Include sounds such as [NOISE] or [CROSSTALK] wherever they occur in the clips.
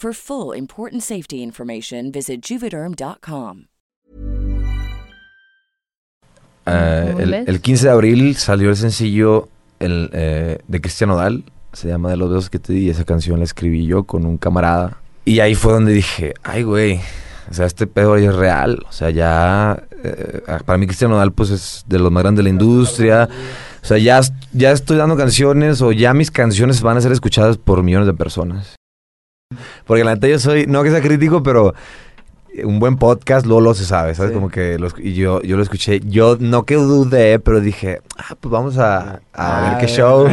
For full important safety information, visit juvederm.com. Muy el, el 15 de abril salió el sencillo el, eh, de Cristian Odal, se llama De los besos que te di, y esa canción la escribí yo con un camarada. Y ahí fue donde dije, ay güey, o sea, este pedo ya es real, o sea, ya, eh, para mí Cristian Odal pues es de los más grandes de la industria, o sea, ya, ya estoy dando canciones o ya mis canciones van a ser escuchadas por millones de personas. Porque la neta yo soy, no que sea crítico, pero un buen podcast, Lolo se sabe, ¿sabes? Sí. Como que los- y yo, yo lo escuché, yo no que dudé, pero dije, ah, pues vamos a, a Ah, ver qué show.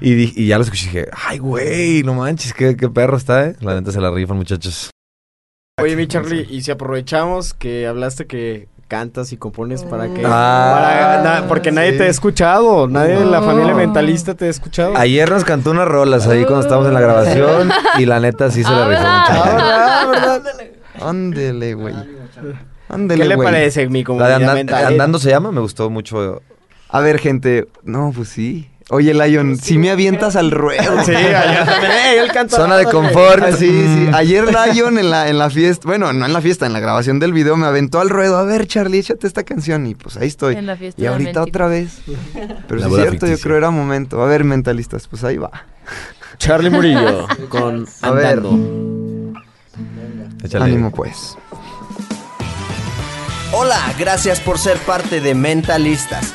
y, di- y ya lo escuché y dije, ay, güey, no manches, qué, qué perro está, ¿eh? La neta se la rifan, muchachos. Oye, mi Charlie, y si aprovechamos que hablaste que cantas y compones para que... Ah, para- na- porque nadie sí. te ha escuchado, nadie de la familia mentalista te ha escuchado. Ayer nos cantó unas rolas ahí cuando estábamos en la grabación y la neta sí se la Ah, rifó mucho. Ah, ¿verdad? [LAUGHS] ¿verdad? Ándele, güey. Ándele, ¿Qué le güey. parece mi La de comunidad Andan- mental? Andando se llama, me gustó mucho. A ver, gente. No, pues sí. Oye, Lion, si me avientas al ruedo. Sí, ayer también. ¡Ey, él canta! Zona de confort. Ah, sí, sí. Mm. Ayer Lion en la, en la fiesta, bueno, no en la fiesta, en la grabación del video me aventó al ruedo. A ver, Charlie, échate esta canción. Y pues ahí estoy. En la fiesta Y ahorita Mentira. otra vez. [LAUGHS] Pero La sí es cierto, yo creo era momento. A ver, mentalistas, pues ahí va. Charlie Murillo [LAUGHS] con A ver. Andando. Échale. Ánimo, pues. Hola, gracias por ser parte de Mentalistas.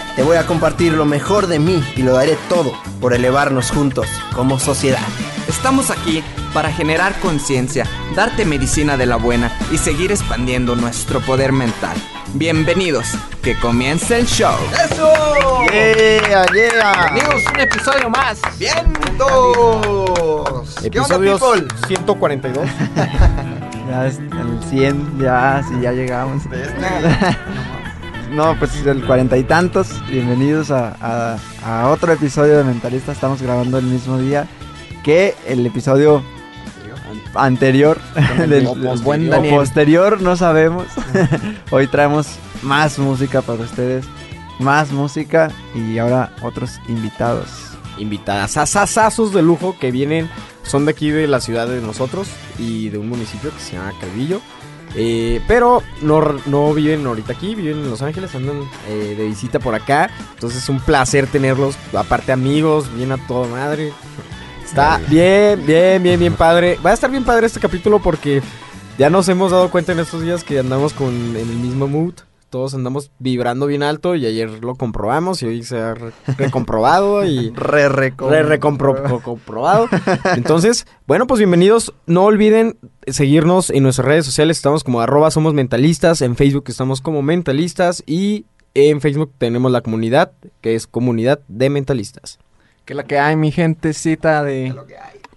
Te voy a compartir lo mejor de mí y lo daré todo por elevarnos juntos como sociedad. Estamos aquí para generar conciencia, darte medicina de la buena y seguir expandiendo nuestro poder mental. Bienvenidos, que comience el show. ¡Yeah, yeah! Bienvenidos a un episodio más. ¡Vientos! ¿Qué onda, Episodios people? 142. [LAUGHS] Ya es el 100, ya, sí, ya llegamos. No, pues el cuarenta y tantos. Bienvenidos a, a- a otro episodio de Mentalista. Estamos grabando el mismo día que el episodio anterior. [LAUGHS] del, O posterior, no sabemos. [LAUGHS] Hoy traemos más música para ustedes. Más música y ahora otros invitados. Invitadas, asasazos de lujo que vienen, son de aquí de la ciudad de nosotros y de un municipio que se llama Calvillo. Eh, pero no, no viven ahorita aquí, viven en Los Ángeles, andan eh, de visita por acá. Entonces es un placer tenerlos, aparte amigos, bien a toda madre. Está bien, bien, bien, bien padre. Va a estar bien padre este capítulo porque ya nos hemos dado cuenta en estos días que andamos con en el mismo mood. Todos andamos vibrando bien alto y ayer lo comprobamos y hoy se ha re- recomprobado y [LAUGHS] Re, re, re recompro- co- comprobado. Entonces, bueno, pues bienvenidos. No olviden seguirnos en nuestras redes sociales. Estamos como arroba somos mentalistas. En Facebook estamos como mentalistas. Y en Facebook tenemos la comunidad, que es comunidad de mentalistas. Que la que hay, mi gentecita de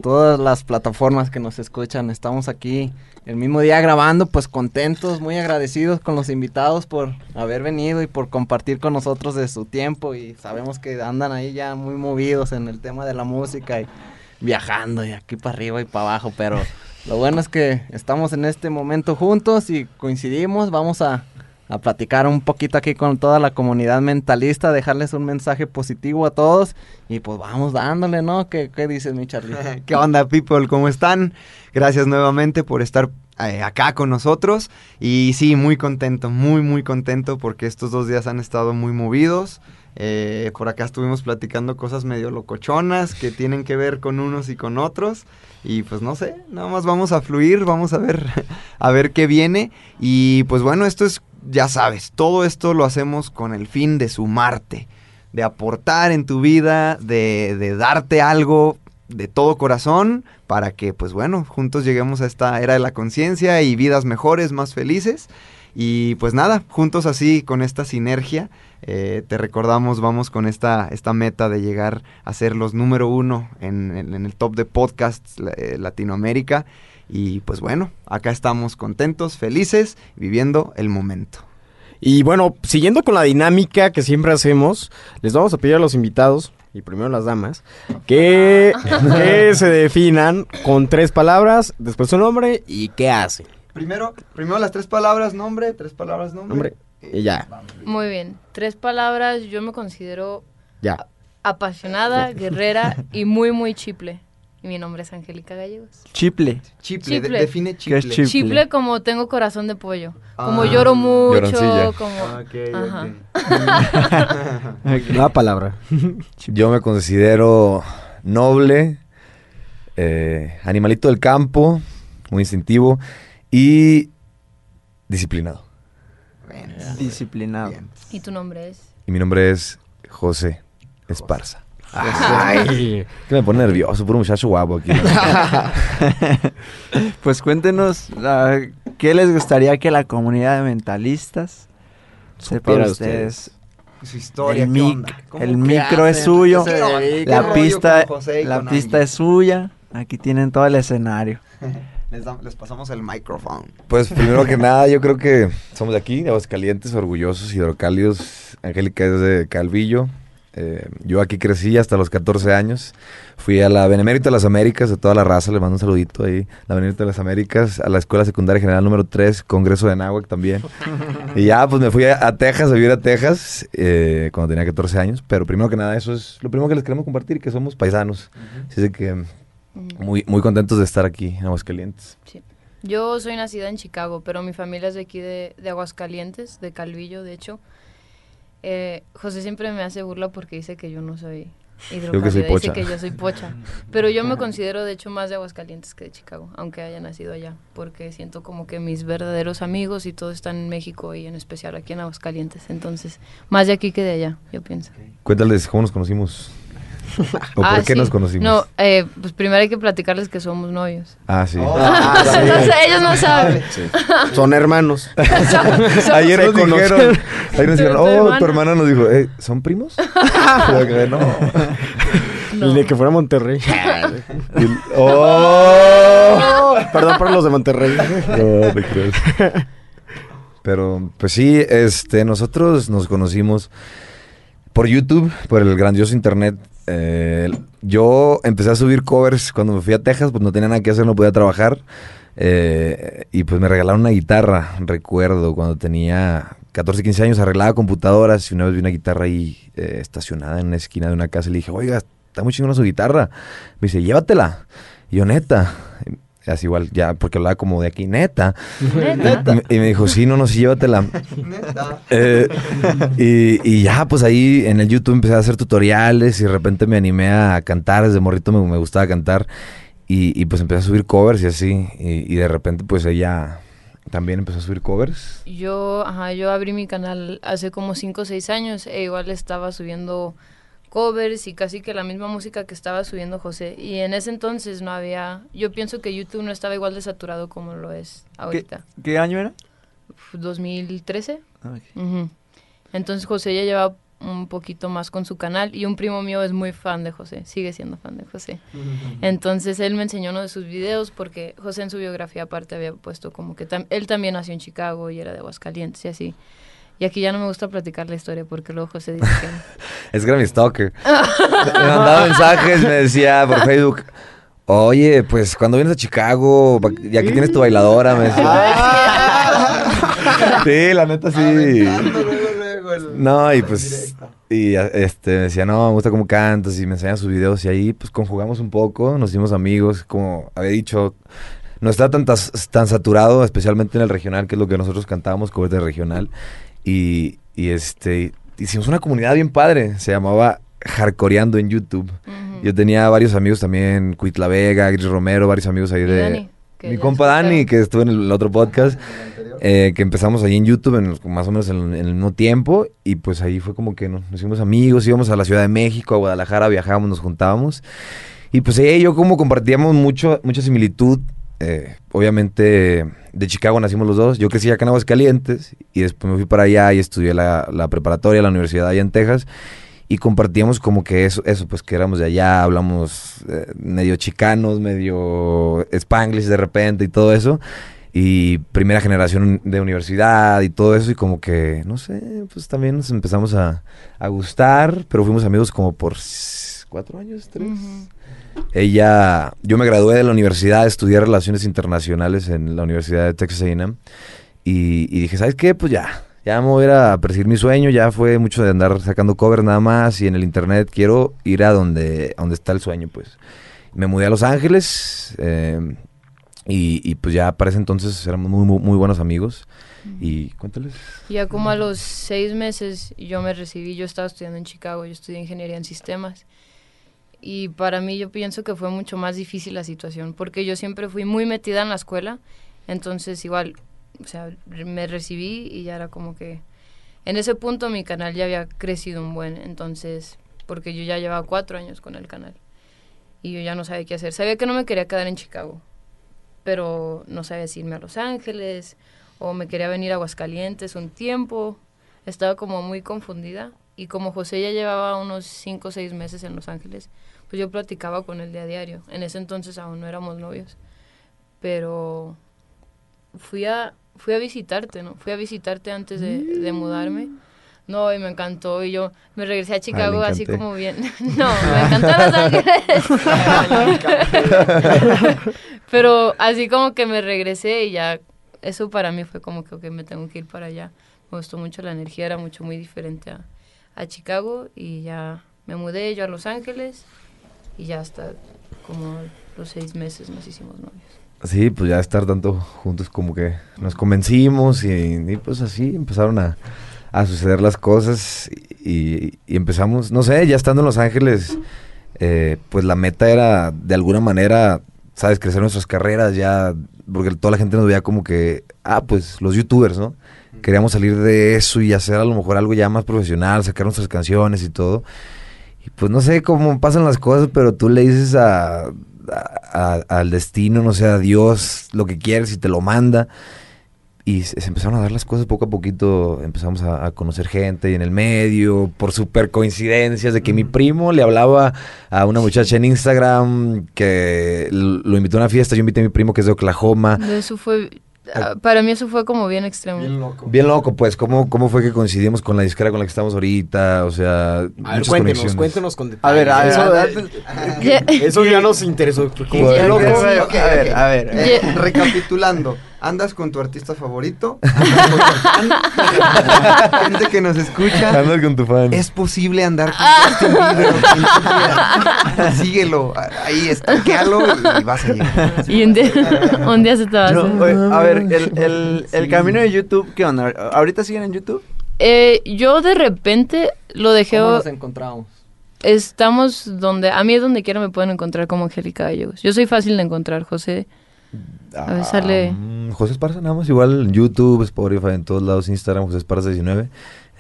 todas las plataformas que nos escuchan. Estamos aquí el mismo día grabando, pues contentos, muy agradecidos con los invitados por haber venido y por compartir con nosotros de su tiempo. Y sabemos que andan ahí ya muy movidos en el tema de la música y viajando y aquí para arriba y para abajo, pero lo bueno es que estamos en este momento juntos y coincidimos, vamos a, a platicar un poquito aquí con toda la comunidad mentalista, dejarles un mensaje positivo a todos y pues vamos dándole, ¿no? ¿Qué, qué dices, mi Charlie? [LAUGHS] ¿Qué onda, people? ¿Cómo están? Gracias nuevamente por estar eh, acá con nosotros. Y sí, muy contento, muy, muy contento porque estos dos días han estado muy movidos. Eh, por acá estuvimos platicando cosas medio locochonas que tienen que ver con unos y con otros. Y pues no sé, nada más vamos a fluir, vamos a ver, [LAUGHS] a ver qué viene. Y pues bueno, esto es, ya sabes, todo esto lo hacemos con el fin de sumarte, de aportar en tu vida, de, de darte algo de todo corazón para que, pues bueno, juntos lleguemos a esta era de la conciencia y vidas mejores, más felices. Y pues nada, juntos así, con esta sinergia, eh, te recordamos, vamos con esta, esta meta de llegar a ser los número uno en, en- el top de podcasts eh, Latinoamérica. Y pues bueno, acá estamos contentos, felices, viviendo el momento. Y bueno, siguiendo con la dinámica que siempre hacemos, les vamos a pedir a los invitados, y primero las damas, que, que [LAUGHS] se definan con tres palabras, después su nombre y qué hacen. Primero, primero las tres palabras, nombre, tres palabras, Nombre y ya, Muy bien. Tres palabras. Yo me considero ya. apasionada, guerrera y muy, muy chiple. Y mi nombre es Angélica Gallegos. Chiple. Chiple, de- Chiple. define ¿Qué chiple. es chiple? Chiple como tengo corazón de pollo. Como Ah, lloro mucho, lloroncilla. como... Ok, Ajá. [LAUGHS] ok. La palabra. [LAUGHS] Yo me considero noble, eh, animalito del campo, muy instintivo y disciplinado. Disciplinado. bien. ¿Y tu nombre es? Y mi nombre es José Esparza. Ay. [LAUGHS] Que me pone nervioso, puro muchacho guapo aquí. [LAUGHS] Pues cuéntenos, ¿qué les gustaría que la comunidad de mentalistas sepa de ustedes. ustedes? Su historia, el ¿qué mic- el micro es suyo, ¿Qué se dedican? ¿Qué La pista, la pista es suya. Aquí tienen todo el escenario. [LAUGHS] Les pasamos el micrófono. Pues primero que nada, yo creo que somos de aquí, de Aguascalientes, orgullosos, hidrocálidos. Angélica es de Calvillo. Eh, yo aquí crecí hasta los 14 años. Fui a la Benemérito de las Américas, de toda la raza, le mando un saludito ahí. La Benemérito de las Américas, a la Escuela Secundaria General número 3, Congreso de Náhuac también. [LAUGHS] y ya, pues me fui a, a Texas, a vivir a Texas, eh, cuando tenía 14 años. Pero primero que nada, eso es lo primero que les queremos compartir, que somos paisanos. Así es de que mm, muy, muy contentos de estar aquí en Aguascalientes. Sí. Yo soy nacida en Chicago, pero mi familia es de aquí de, de Aguascalientes, de Calvillo, de hecho. Eh, José siempre me hace burla porque dice que yo no soy que soy hidrocálida, dice pocha. que yo soy pocha. Pero yo me considero de hecho más de Aguascalientes que de Chicago, aunque haya nacido allá, porque siento como que mis verdaderos amigos y todos están en México y en especial aquí en Aguascalientes. Entonces, más de aquí que de allá, yo pienso. Cuéntales cómo nos conocimos. ¿O Ah, por qué sí. nos conocimos? No, eh, pues primero hay que platicarles que somos novios. Ah, sí. Ah, No sé, ellos no saben. Son hermanos. [LAUGHS] Ayer nos conocen. dijeron, ayer nos dijeron, oh, hermana". tu hermana nos dijo, eh, ¿son primos? [LAUGHS] Yo que no. No. De que fuera Monterrey. [LAUGHS] El- oh. Perdón por los de Monterrey. No te crees. Pero, pues sí, este, nosotros nos conocimos por YouTube, por el grandioso internet. Eh, yo empecé a subir covers cuando me fui a Texas, pues no tenía nada que hacer, no podía trabajar. Eh, y pues me regalaron una guitarra, recuerdo, cuando tenía 14, 15 años, arreglaba computadoras y una vez vi una guitarra ahí eh, estacionada en una esquina de una casa y le dije, oiga, está muy chingona su guitarra. Me dice, llévatela. Y yo, neta. Y Así igual, ya, porque hablaba como de aquí, neta. Neta. Y me- Y me dijo, sí, no, no, sí, llévatela. Neta. Eh, y, y ya, pues ahí en el YouTube empecé a hacer tutoriales y de repente me animé a cantar. Desde morrito me, me gustaba cantar. Y, y, pues empecé a subir covers y así. Y, y de repente, pues ella también empezó a subir covers. Yo, ajá, yo abrí mi canal hace como 5 o 6 años e igual estaba subiendo covers y casi que la misma música que estaba subiendo José. Y en ese entonces no había, yo pienso que YouTube no estaba igual de saturado como lo es ¿Qué, ahorita. qué año era? Uf, 2013. Ok. Ujú. Entonces José ya llevaba un poquito más con su canal y un primo mío es muy fan de José, sigue siendo fan de José. Entonces él me enseñó uno de sus videos porque José en su biografía aparte había puesto como que tam- él también nació en Chicago y era de Aguascalientes y así. Y aquí ya no me gusta platicar la historia porque luego José dice que... [LAUGHS] Es que era mi stalker. [LAUGHS] me mandaba mensajes, me decía por Facebook. Oye, pues cuando vienes a Chicago, ya que tienes tu bailadora, me decía. [LAUGHS] Sí, la neta sí. No, y pues, y este, me decía, no, me gusta cómo cantas y me enseñan sus videos y ahí pues conjugamos un poco, nos hicimos amigos, como había dicho, no está tan, tan saturado, especialmente en el regional, que es lo que nosotros cantábamos, cover de regional, y, y este, hicimos una comunidad bien padre, se llamaba Hardcoreando en YouTube. Yo tenía varios amigos también, Cuitla Vega, Gris Romero, varios amigos ahí de... Dani, mi compa Dani, que estuvo en el otro podcast, eh, que empezamos ahí en YouTube en, más o menos en, en el mismo tiempo y pues ahí fue como que nos, nos hicimos amigos, íbamos a la Ciudad de México, a Guadalajara, viajábamos, nos juntábamos. Y pues ella y yo como compartíamos mucho, mucha similitud, eh, obviamente de Chicago nacimos los dos, yo crecí acá en Aguascalientes y después me fui para allá y estudié la, la preparatoria, la universidad allá en Texas y compartíamos como que eso, eso pues que éramos de allá, hablamos eh, medio chicanos, medio spanglish de repente y todo eso. Y primera generación de universidad y todo eso y como que, no sé, pues también nos empezamos a, a gustar, pero fuimos amigos como por cuatro años, tres. Ella, yo me gradué de la universidad, estudié Relaciones Internacionales en la Universidad de Texas A&M y, y dije, ¿sabes qué? Pues ya, ya me voy a ir a perseguir mi sueño, ya fue mucho de andar sacando cover nada más y en el internet quiero ir a donde, donde está el sueño, pues. Me mudé a Los Ángeles eh, y, pues ya para ese entonces éramos muy, muy buenos amigos. Y cuéntales. Ya como a los seis meses yo me recibí, yo estaba estudiando en Chicago, yo estudié ingeniería en sistemas. Y para mí yo pienso que fue mucho más difícil la situación, porque yo siempre fui muy metida en la escuela, entonces igual, o sea, me recibí y ya era como que... En ese punto mi canal ya había crecido un buen, entonces, porque yo ya llevaba cuatro años con el canal. Y yo ya no sabía qué hacer. Sabía que no me quería quedar en Chicago, pero no sabía si irme a Los Ángeles o me quería venir a Aguascalientes un tiempo. Estaba como muy confundida. Y como José ya llevaba unos cinco o seis meses en Los Ángeles, pues yo platicaba con él de a diario. En ese entonces aún no éramos novios. Pero fui a, fui a visitarte, ¿no? Fui a visitarte antes de, de mudarme. No, y me encantó. Y yo me regresé a Chicago así como bien. [LAUGHS] no, me encantó Los Ángeles. [LAUGHS] Pero así como que me regresé y ya, eso para mí fue como que ok, me tengo que ir para allá. Me gustó mucho la energía, era mucho muy diferente a, a Chicago y ya me mudé yo a Los Ángeles y ya hasta como los seis meses nos hicimos novios. Sí, pues ya estar tanto juntos como que nos convencimos y, y pues así empezaron a, a suceder las cosas y, y empezamos, no sé, ya estando en Los Ángeles, eh, pues la meta era de alguna manera, sabes, crecer nuestras carreras ya, porque toda la gente nos veía como que, ah, pues los youtubers, ¿no? Queríamos salir de eso y hacer a lo mejor algo ya más profesional, sacar nuestras canciones y todo. Y pues no sé cómo pasan las cosas, pero tú le dices a, a- a- al destino, no sé, a Dios, lo que quieres y te lo manda. Y se, se empezaron a dar las cosas poco a poquito, empezamos a, a conocer gente y en el medio, por super coincidencias de que mi primo le hablaba a una muchacha en Instagram que lo invitó a una fiesta, yo invité a mi primo que es de Oklahoma. Eso fue, para mí eso fue como bien extremo. Bien loco, pues, ¿cómo, cómo fue que coincidimos con la disquera con la que estamos ahorita? O sea, A ver, muchas cuéntenos, conexiones. cuéntenos con A ver, detalles. a ver, Eso, a ver. [LAUGHS] [LAUGHS] eso ya nos interesó. Como loco. a ver, a ver. Eh, recapitulando, ¿andas con tu artista favorito? ¿Andas con tu fan? [LAUGHS] Gente que nos escucha. Andas con tu fan. Es posible andar con tú quieras. [LAUGHS] Síguelo, ahí estalquealo y vas a llegar. Y un día, un día se te va a No, hacer. oye, a ver, el, el, el camino de YouTube, ¿qué onda? ¿Ahorita siguen en YouTube? Eh, yo de repente lo dejé. ¿Cómo nos encontramos? Estamos donde. A mí es donde quiera me pueden encontrar como Angélica Gallegos. Yo soy fácil de encontrar, José. A ver, sale- Mm, José Esparza, nada más, igual en YouTube, Spotify, en todos lados, Instagram, José Esparza 19.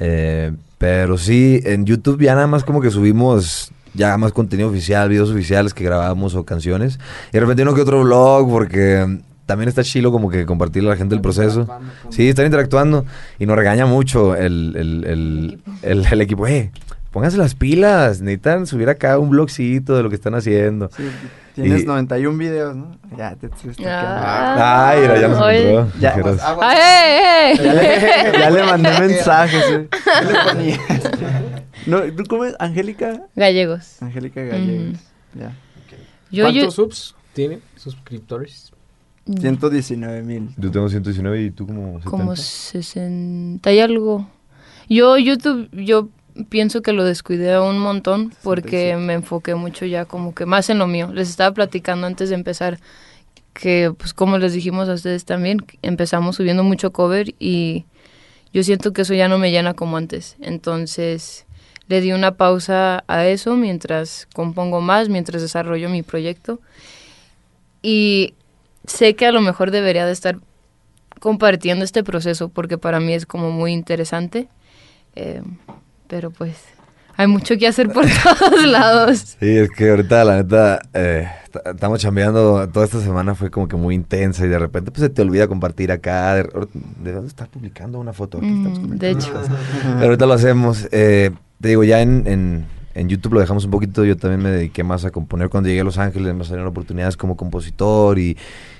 Eh, pero sí, en YouTube ya nada más como que subimos ya más contenido oficial, videos oficiales que grabamos o canciones. Y de repente uno que otro vlog, porque también está chilo como que compartirle a la gente el proceso. Sí, están interactuando y nos regaña mucho el, el, el, el, el equipo. Eh, pónganse las pilas, necesitan subir acá un blogcito de lo que están haciendo. Sí, tienes Y- 91 videos, ¿no? Ya te estuviste Ah. Ay, ya nos encontró. Ya. Dijeras. ¡Ay, Ya le, [LAUGHS] ya le mandé mensajes. ¿eh? [LAUGHS] ¿Qué le ponías? No, ¿Tú cómo es? ¿Angélica? Gallegos. Angélica Gallegos. Ya. Yo, yo, ¿Cuántos subs tiene? Suscriptores. 119 mil. Yo tengo 119 y tú como 70. como 60 y algo. Yo YouTube, yo pienso que lo descuidé un montón porque 67. me enfoqué mucho ya como que más en lo mío. Les estaba platicando antes de empezar que pues como les dijimos a ustedes también, empezamos subiendo mucho cover y yo siento que eso ya no me llena como antes. Entonces le di una pausa a eso mientras compongo más, mientras desarrollo mi proyecto. Y sé que a lo mejor debería de estar compartiendo este proceso porque para mí es como muy interesante. Eh, pero pues hay mucho que hacer por [LAUGHS] todos lados. Sí, es que ahorita la neta eh, estamos chambeando, toda esta semana fue como que muy intensa y de repente pues se te olvida compartir acá, de, debemos estar publicando una foto aquí, estamos Mm, de hecho, Pero ahorita lo hacemos. Eh, te digo, ya en, en, en YouTube lo dejamos un poquito. Yo también me dediqué más a componer. Cuando llegué a Los Ángeles me salieron oportunidades como compositor. Y,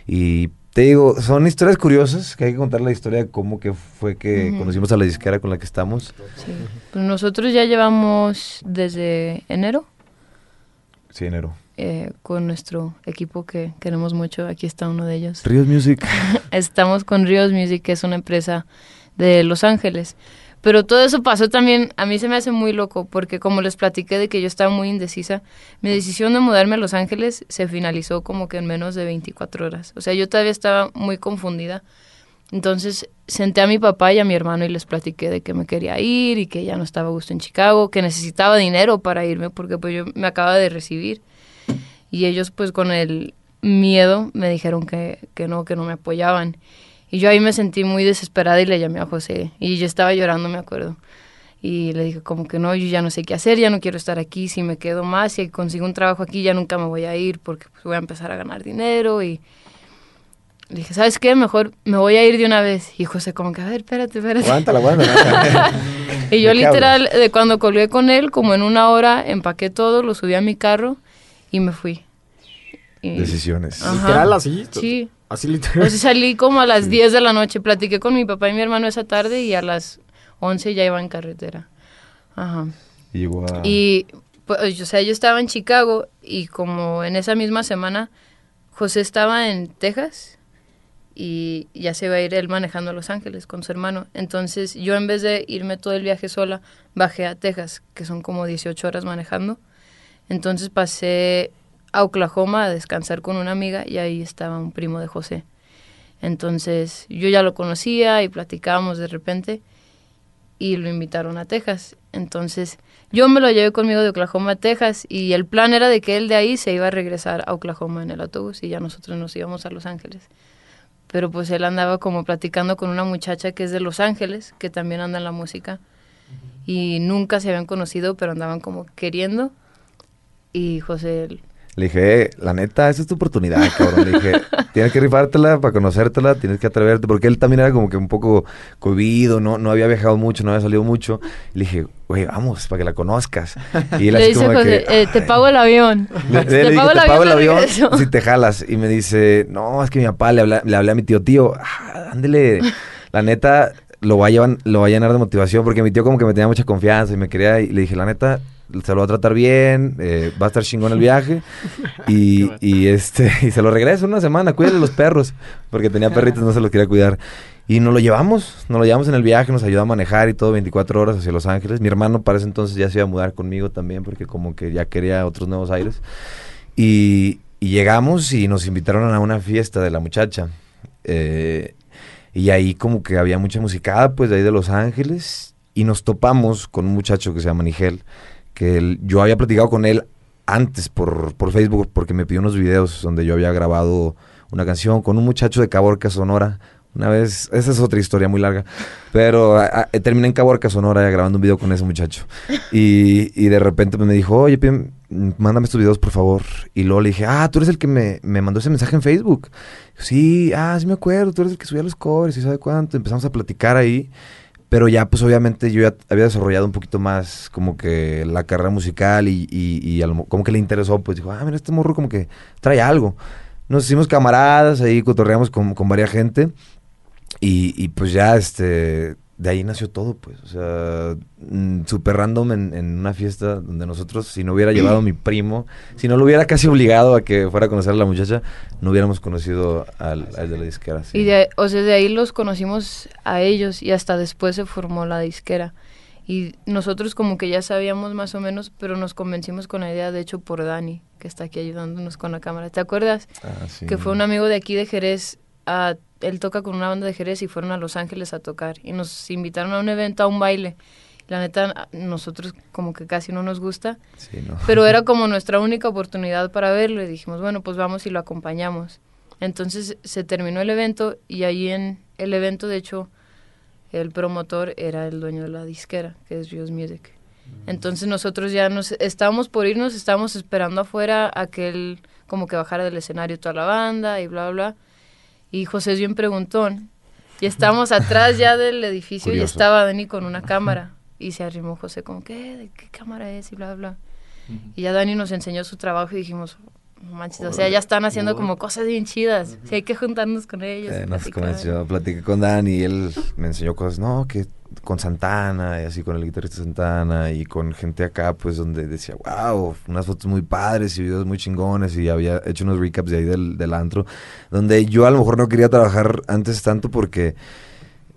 y te digo, son historias curiosas que hay que contar la historia de cómo que fue que conocimos a la disquera con la que estamos. sí. Pues nosotros ya llevamos desde enero Sí, enero. eh, con nuestro equipo que queremos mucho. Aquí está uno de ellos. Ríos Music. [LAUGHS] Estamos con Rios Music, que es una empresa de Los Ángeles. Pero todo eso pasó también, a mí se me hace muy loco, porque como les platiqué de que yo estaba muy indecisa, mi decisión de mudarme a Los Ángeles se finalizó como que en menos de 24 horas. O sea, yo todavía estaba muy confundida. Entonces senté a mi papá y a mi hermano y les platiqué de que me quería ir y que ya no estaba a gusto en Chicago, que necesitaba dinero para irme porque pues yo me acaba de recibir. Y ellos pues con el miedo me dijeron que, que no, que no me apoyaban. Y yo ahí me sentí muy desesperada y le llamé a José. Y yo estaba llorando, me acuerdo. Y le dije como que no, yo ya no sé qué hacer, ya no quiero estar aquí, si me quedo más, si consigo un trabajo aquí ya nunca me voy a ir porque pues, voy a empezar a ganar dinero y le dije, ¿sabes qué? Mejor me voy a ir de una vez. Y José como que, a ver, espérate, espérate. Aguántala, aguántala. [LAUGHS] Y yo ¿De qué literal, de cuando colgué con él, como en una hora, empaqué todo, lo subí a mi carro y me fui. Y- Decisiones. Ajá. Literal así. Sí. Así literal. O sea, salí como a las 10 de la noche, platiqué con mi papá y mi hermano esa tarde y a las 11 ya iba en carretera. Ajá. Y a... Y, pues, o sea, yo estaba en Chicago y como en esa misma semana, José estaba en Texas y ya se iba a ir él manejando a Los Ángeles con su hermano. Entonces yo en vez de irme todo el viaje sola, bajé a Texas, que son como 18 horas manejando. Entonces pasé a Oklahoma a descansar con una amiga y ahí estaba un primo de José. Entonces yo ya lo conocía y platicábamos de repente y lo invitaron a Texas. Entonces yo me lo llevé conmigo de Oklahoma a Texas y el plan era de que él de ahí se iba a regresar a Oklahoma en el autobús y ya nosotros nos íbamos a Los Ángeles. Pero pues él andaba como platicando con una muchacha que es de Los Ángeles, que también anda en la música y nunca se habían conocido, pero andaban como queriendo y José Le dije, eh, la neta, esa es tu oportunidad, cabrón. Le dije, [LAUGHS] tienes que rifártela para conocértela, tienes que atreverte, porque él también era como que un poco cohibido, no, no había viajado mucho, no había salido mucho. Le dije, güey, vamos, para que la conozcas. [LAUGHS] Y él le así dice como de José, que, eh, te pago el avión. le, [LAUGHS] dije, te pago el avión regreso". si te jalas. Y me dice, no, es que mi papá le, habla- le hablé a mi tío, tío, ah, ándele, la neta, lo va, a llevar, lo va a llenar de motivación, porque mi tío como que me tenía mucha confianza y me quería, y le dije, la neta, se lo va a tratar bien, eh, va a estar chingón el viaje, [LAUGHS] y, y este, [LAUGHS] y se lo regreso una semana, cuídale los perros, porque tenía perritos, no se los quería cuidar. Y nos lo llevamos, nos lo llevamos en el viaje, nos ayudó a manejar y todo 24 horas hacia Los Ángeles. Mi hermano para ese entonces ya se iba a mudar conmigo también porque como que ya quería otros nuevos aires. Y, y llegamos y nos invitaron a una fiesta de la muchacha. Eh, y ahí como que había mucha musicada, pues de ahí de Los Ángeles. Y nos topamos con un muchacho que se llama Nigel, que él- yo había platicado con él antes por, por Facebook porque me pidió unos videos donde yo había grabado una canción con un muchacho de Caborca, Sonora, Una vez, esa es otra historia muy larga, pero terminé en Caborca, Sonora, grabando un video con ese muchacho. Y, y de repente pues, me dijo, oye, Pim, mándame estos videos, por favor. Y luego le dije, ah, tú eres el que me, me mandó ese mensaje en Facebook. Sí, ah, sí me acuerdo, tú eres el que subía los covers y sabe cuánto. Empezamos a platicar ahí. Pero ya, pues obviamente yo ya había desarrollado un poquito más como que la carrera musical y, y, y como que le interesó, pues dijo, ah, mira, este morro como que trae algo. Nos hicimos camaradas, ahí cotorreamos con, con varias gente y, y pues ya, este, de ahí nació todo, pues, o sea, mm, súper random en, en una fiesta donde nosotros, si no hubiera llevado a mi primo, si no lo hubiera casi obligado a que fuera a conocer a la muchacha, no hubiéramos conocido al, al de la disquera. sí. Y de, o sea, de ahí los conocimos a ellos y hasta después se formó la disquera. Y nosotros como que ya sabíamos más o menos, pero nos convencimos con la idea, de hecho, por Dani, que está aquí ayudándonos con la cámara. ¿Te acuerdas? Ah, sí. Que fue un amigo de aquí de Jerez. a- él toca con una banda de Jerez y fueron a Los Ángeles a tocar. Y nos invitaron a un evento, a un baile. La neta, nosotros como que casi no nos gusta. Sí, no. Pero era [LAUGHS] como nuestra única oportunidad para verlo y dijimos, bueno, pues vamos y lo acompañamos. Entonces se terminó el evento y ahí en el evento, de hecho, el promotor era el dueño de la disquera, que es Rios Music. Entonces nosotros ya nos estábamos por irnos, estábamos esperando afuera a que él como que bajara del escenario toda la banda y bla, bla, bla. Y José es bien preguntón. Y estábamos atrás ya [LAUGHS] del edificio y estaba Dani con una cámara. Y se arrimó José como, ¿qué? ¿De qué cámara es? Y bla, bla. Y ya Dani nos enseñó su trabajo y dijimos, no manches, o sea, ya están haciendo como cosas bien chidas. Si hay que juntarnos con ellos. Eh, nos platicar". convenció, platiqué con Dani y él me enseñó cosas, no, que con Santana y así con el guitarrista Santana y con gente acá, pues donde decía, wow, unas fotos muy padres y videos muy chingones y había hecho unos recaps de ahí del, del antro, donde yo a lo mejor no quería trabajar antes tanto porque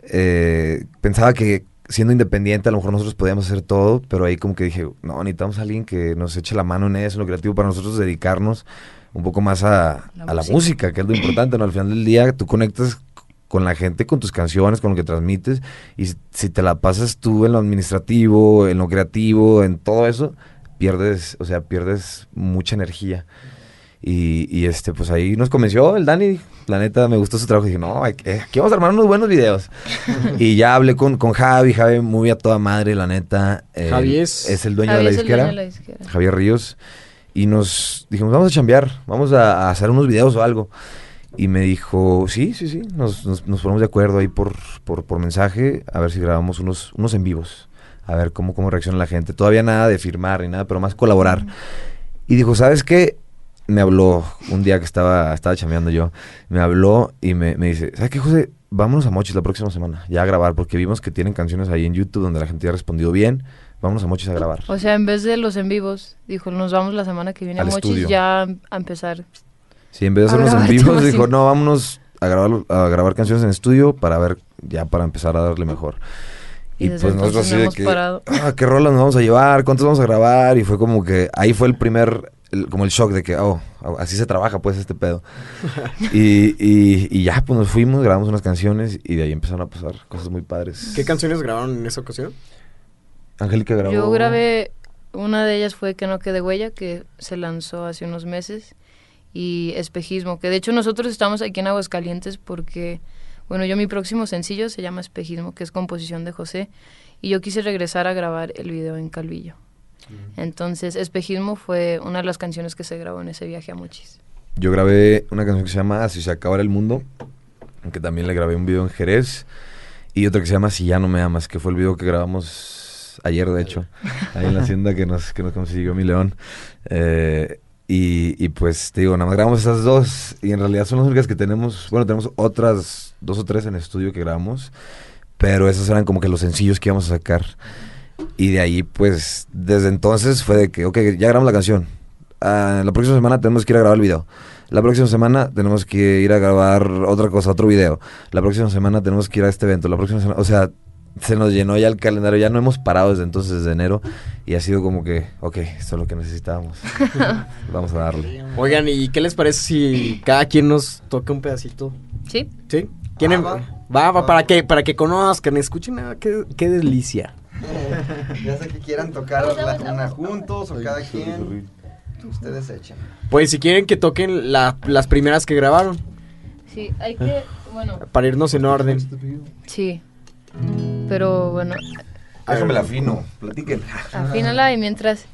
eh, pensaba que siendo independiente a lo mejor nosotros podíamos hacer todo, pero ahí como que dije, no, necesitamos a alguien que nos eche la mano en eso, en lo creativo, para nosotros dedicarnos un poco más a, La a la música. música, que es lo importante, ¿no? Al final del día tú conectas con la gente, con tus canciones, con lo que transmites, y si- te la pasas tú en lo administrativo, en lo creativo, en todo eso, pierdes, o sea, pierdes mucha energía. Y, y, este, pues ahí nos convenció el Dani. La neta, me gustó su trabajo. Dije, no, hay que- aquí vamos a armar unos buenos videos. [LAUGHS] y ya hablé con, con Javi. Javi muy a toda madre, la neta. Él Javi es- es el dueño Javi de la es el disquera. dueño de la disquera. Javier Ríos. Y nos dijimos, vamos a chambear, vamos a, a hacer unos videos o algo. Y me dijo, sí, sí, sí, nos, nos, nos ponemos de acuerdo ahí por, por, por mensaje, a ver si grabamos unos, unos en vivos, a ver cómo, cómo reacciona la gente. Todavía nada de firmar ni nada, pero más colaborar. Y dijo, ¿sabes qué? Me habló un día que estaba, estaba chambeando yo, me habló y me, me dice, ¿sabes qué, José? Vámonos a Mochis la próxima semana, ya a grabar, porque vimos que tienen canciones ahí en YouTube donde la gente ya ha respondido bien. Vámonos a Mochis a grabar. O sea, en vez de los en vivos, dijo, nos vamos la semana que viene Al a Mochis estudio. ya a empezar. Sí, en vez de A hacernos en vivos, dijo, sí. no, vámonos a grabar, a grabar canciones en estudio para ver, ya para empezar a darle mejor. Y Y, pues nosotros así de que, parado. ah, ¿qué rolas nos vamos a llevar? ¿Cuántos vamos a grabar? Y fue como que, ahí fue el primer, el- como el shock de que, oh, así se trabaja pues este pedo. [LAUGHS] y, y, y ya, pues nos fuimos, grabamos unas canciones y de ahí empezaron a pasar cosas muy padres. ¿Qué canciones grabaron en esa ocasión? Angélica grabó. Yo grabé, una de ellas fue Que no quede huella, que se lanzó hace unos meses, y Espejismo, que de hecho nosotros estamos aquí en Aguascalientes porque, bueno, yo mi próximo sencillo se llama Espejismo, que es composición de José, y yo quise regresar a grabar el video en Calvillo. Entonces, Espejismo fue una de las canciones que se grabó en ese viaje a Mochis. Yo grabé una canción que se llama Si se acabara el mundo, que también le grabé un video en Jerez, y otra que se llama Si ya no me amas, que fue el video que grabamos ayer, de hecho, ahí en la [LAUGHS] hacienda que nos, que nos consiguió mi león. Eh, y, y pues te digo, nada más grabamos esas dos, y en realidad son las únicas que tenemos, bueno, tenemos otras dos o tres en estudio que grabamos, pero esos eran como que los sencillos que íbamos a sacar. Y de ahí, pues, desde entonces fue de que, ok, ya grabamos la canción. Ah, la próxima semana tenemos que ir a grabar el video. La próxima semana tenemos que ir a grabar otra cosa, otro video. La próxima semana tenemos que ir a este evento. La próxima semana, o sea, se nos llenó ya el calendario. Ya no hemos parado desde entonces, desde enero. Y ha sido como que, ok, esto es lo que necesitábamos. [LAUGHS] Vamos a darle. Oigan, ¿y qué les parece si cada quien nos toca un pedacito? ¿Sí? ¿Sí? ¿Quién em- va. va, va, para que, para que conozcan, escuchen, ah, qué, qué delicia. [LAUGHS] Ya sé que quieran tocar la- una juntos o cada quien. Ustedes echen. Pues si quieren que toquen la- las primeras que grabaron. Sí, hay que, Bueno, Para irnos en orden. sí. Pero bueno, Déjame la afino, platiquen. afínala y mientras...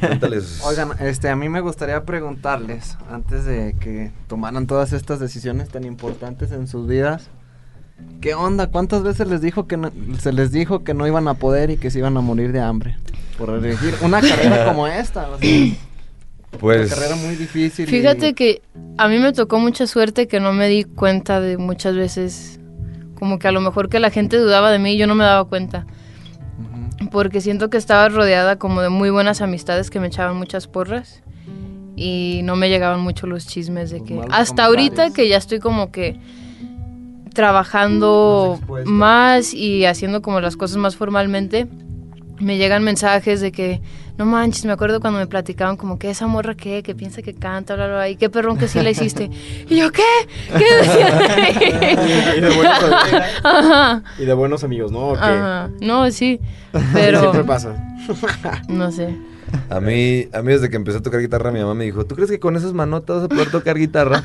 Cuéntales. [LAUGHS] Oigan, este, a mí me gustaría preguntarles, antes de que tomaran todas estas decisiones tan importantes en sus vidas, ¿qué onda? ¿Cuántas veces les dijo que no- se les dijo que no iban a poder y que se iban a morir de hambre? Por elegir una carrera [LAUGHS] como esta, o sea, pues, una carrera muy difícil. y- Fíjate que a mí me tocó mucha suerte que no me di cuenta de muchas veces, como que a lo mejor que la gente dudaba de mí y yo no me daba cuenta. Porque siento que estaba rodeada como de muy buenas amistades que me echaban muchas porras y no me llegaban mucho los chismes de Los que hasta ahorita que ya estoy como que trabajando más y haciendo como las cosas más formalmente, me llegan mensajes de que, no manches, me acuerdo cuando me platicaban como que esa morra que, que piensa que canta, bla, bla, bla, y qué perrón que sí la hiciste. [LAUGHS] Y yo, ¿qué? ¿Qué [LAUGHS] Y de buenos. [LAUGHS] Ajá, Y de buenos amigos, ¿no? ¿O qué? ajá. No, sí, Siempre pero pasa. no sé. A mí, a mí desde que empecé a tocar guitarra, mi mamá me dijo, ¿tú crees que con esas manotas vas a poder tocar guitarra?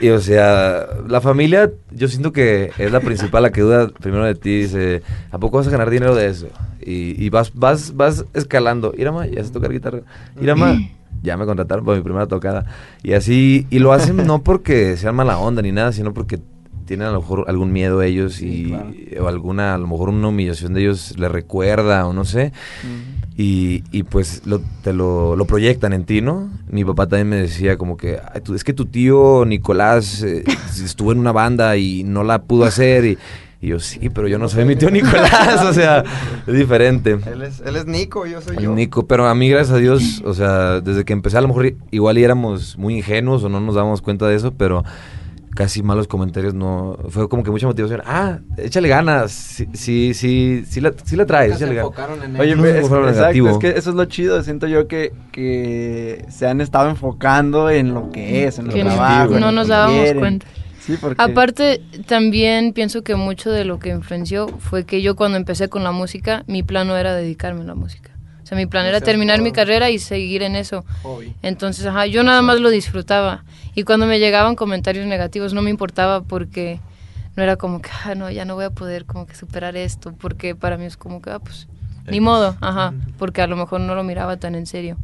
y o sea, la familia, yo siento que es la principal, la que duda primero de ti, dice, ¿a poco vas a ganar dinero de eso? Y, y vas, vas, vas escalando, Irama, ya sé tocar guitarra, Irama, ya me contrataron para mi primera tocada. Y así, y lo hacen no porque sean mala onda ni nada, sino porque tienen a lo mejor algún miedo ellos y, o alguna, a lo mejor una humillación de ellos les recuerda o no sé. Y, y pues lo, te lo, lo proyectan en ti, ¿no? Mi papá también me decía como que, "Ay, tú- es que tu tío Nicolás eh, [LAUGHS] estuvo en una banda y no la pudo hacer y, y yo sí, pero yo no soy mi tío [LAUGHS] Nicolás, o sea, es diferente. Él es, él es Nico, yo soy yo. Nico, pero a mí, gracias a Dios, o sea, desde que empecé, a lo mejor igual y éramos muy ingenuos o no nos dábamos cuenta de eso, pero casi malos comentarios no. Fue como que mucha motivación. Ah, échale ganas. Sí, sí, sí, sí la, sí la traes, se enfocaron en Oye, No es, exacto, negativo. es que eso es lo chido. Siento yo que, que se han estado enfocando en lo que es, en lo Que que no, trabajo, no lo nos que dábamos quieren. cuenta. Sí, porque... Aparte, también pienso que mucho de lo que influenció fue que yo cuando empecé con la música, mi plan no era dedicarme a la música. Sea, mi plan era terminar mi carrera y seguir en eso. Hobby. Entonces, ajá, yo nada más lo disfrutaba. Y cuando me llegaban comentarios negativos no me importaba porque no era como que, ah, no, ya no voy a poder como que superar esto. Porque para mí es como que, ah, pues, ni modo, ajá. Porque a lo mejor no lo miraba tan en serio.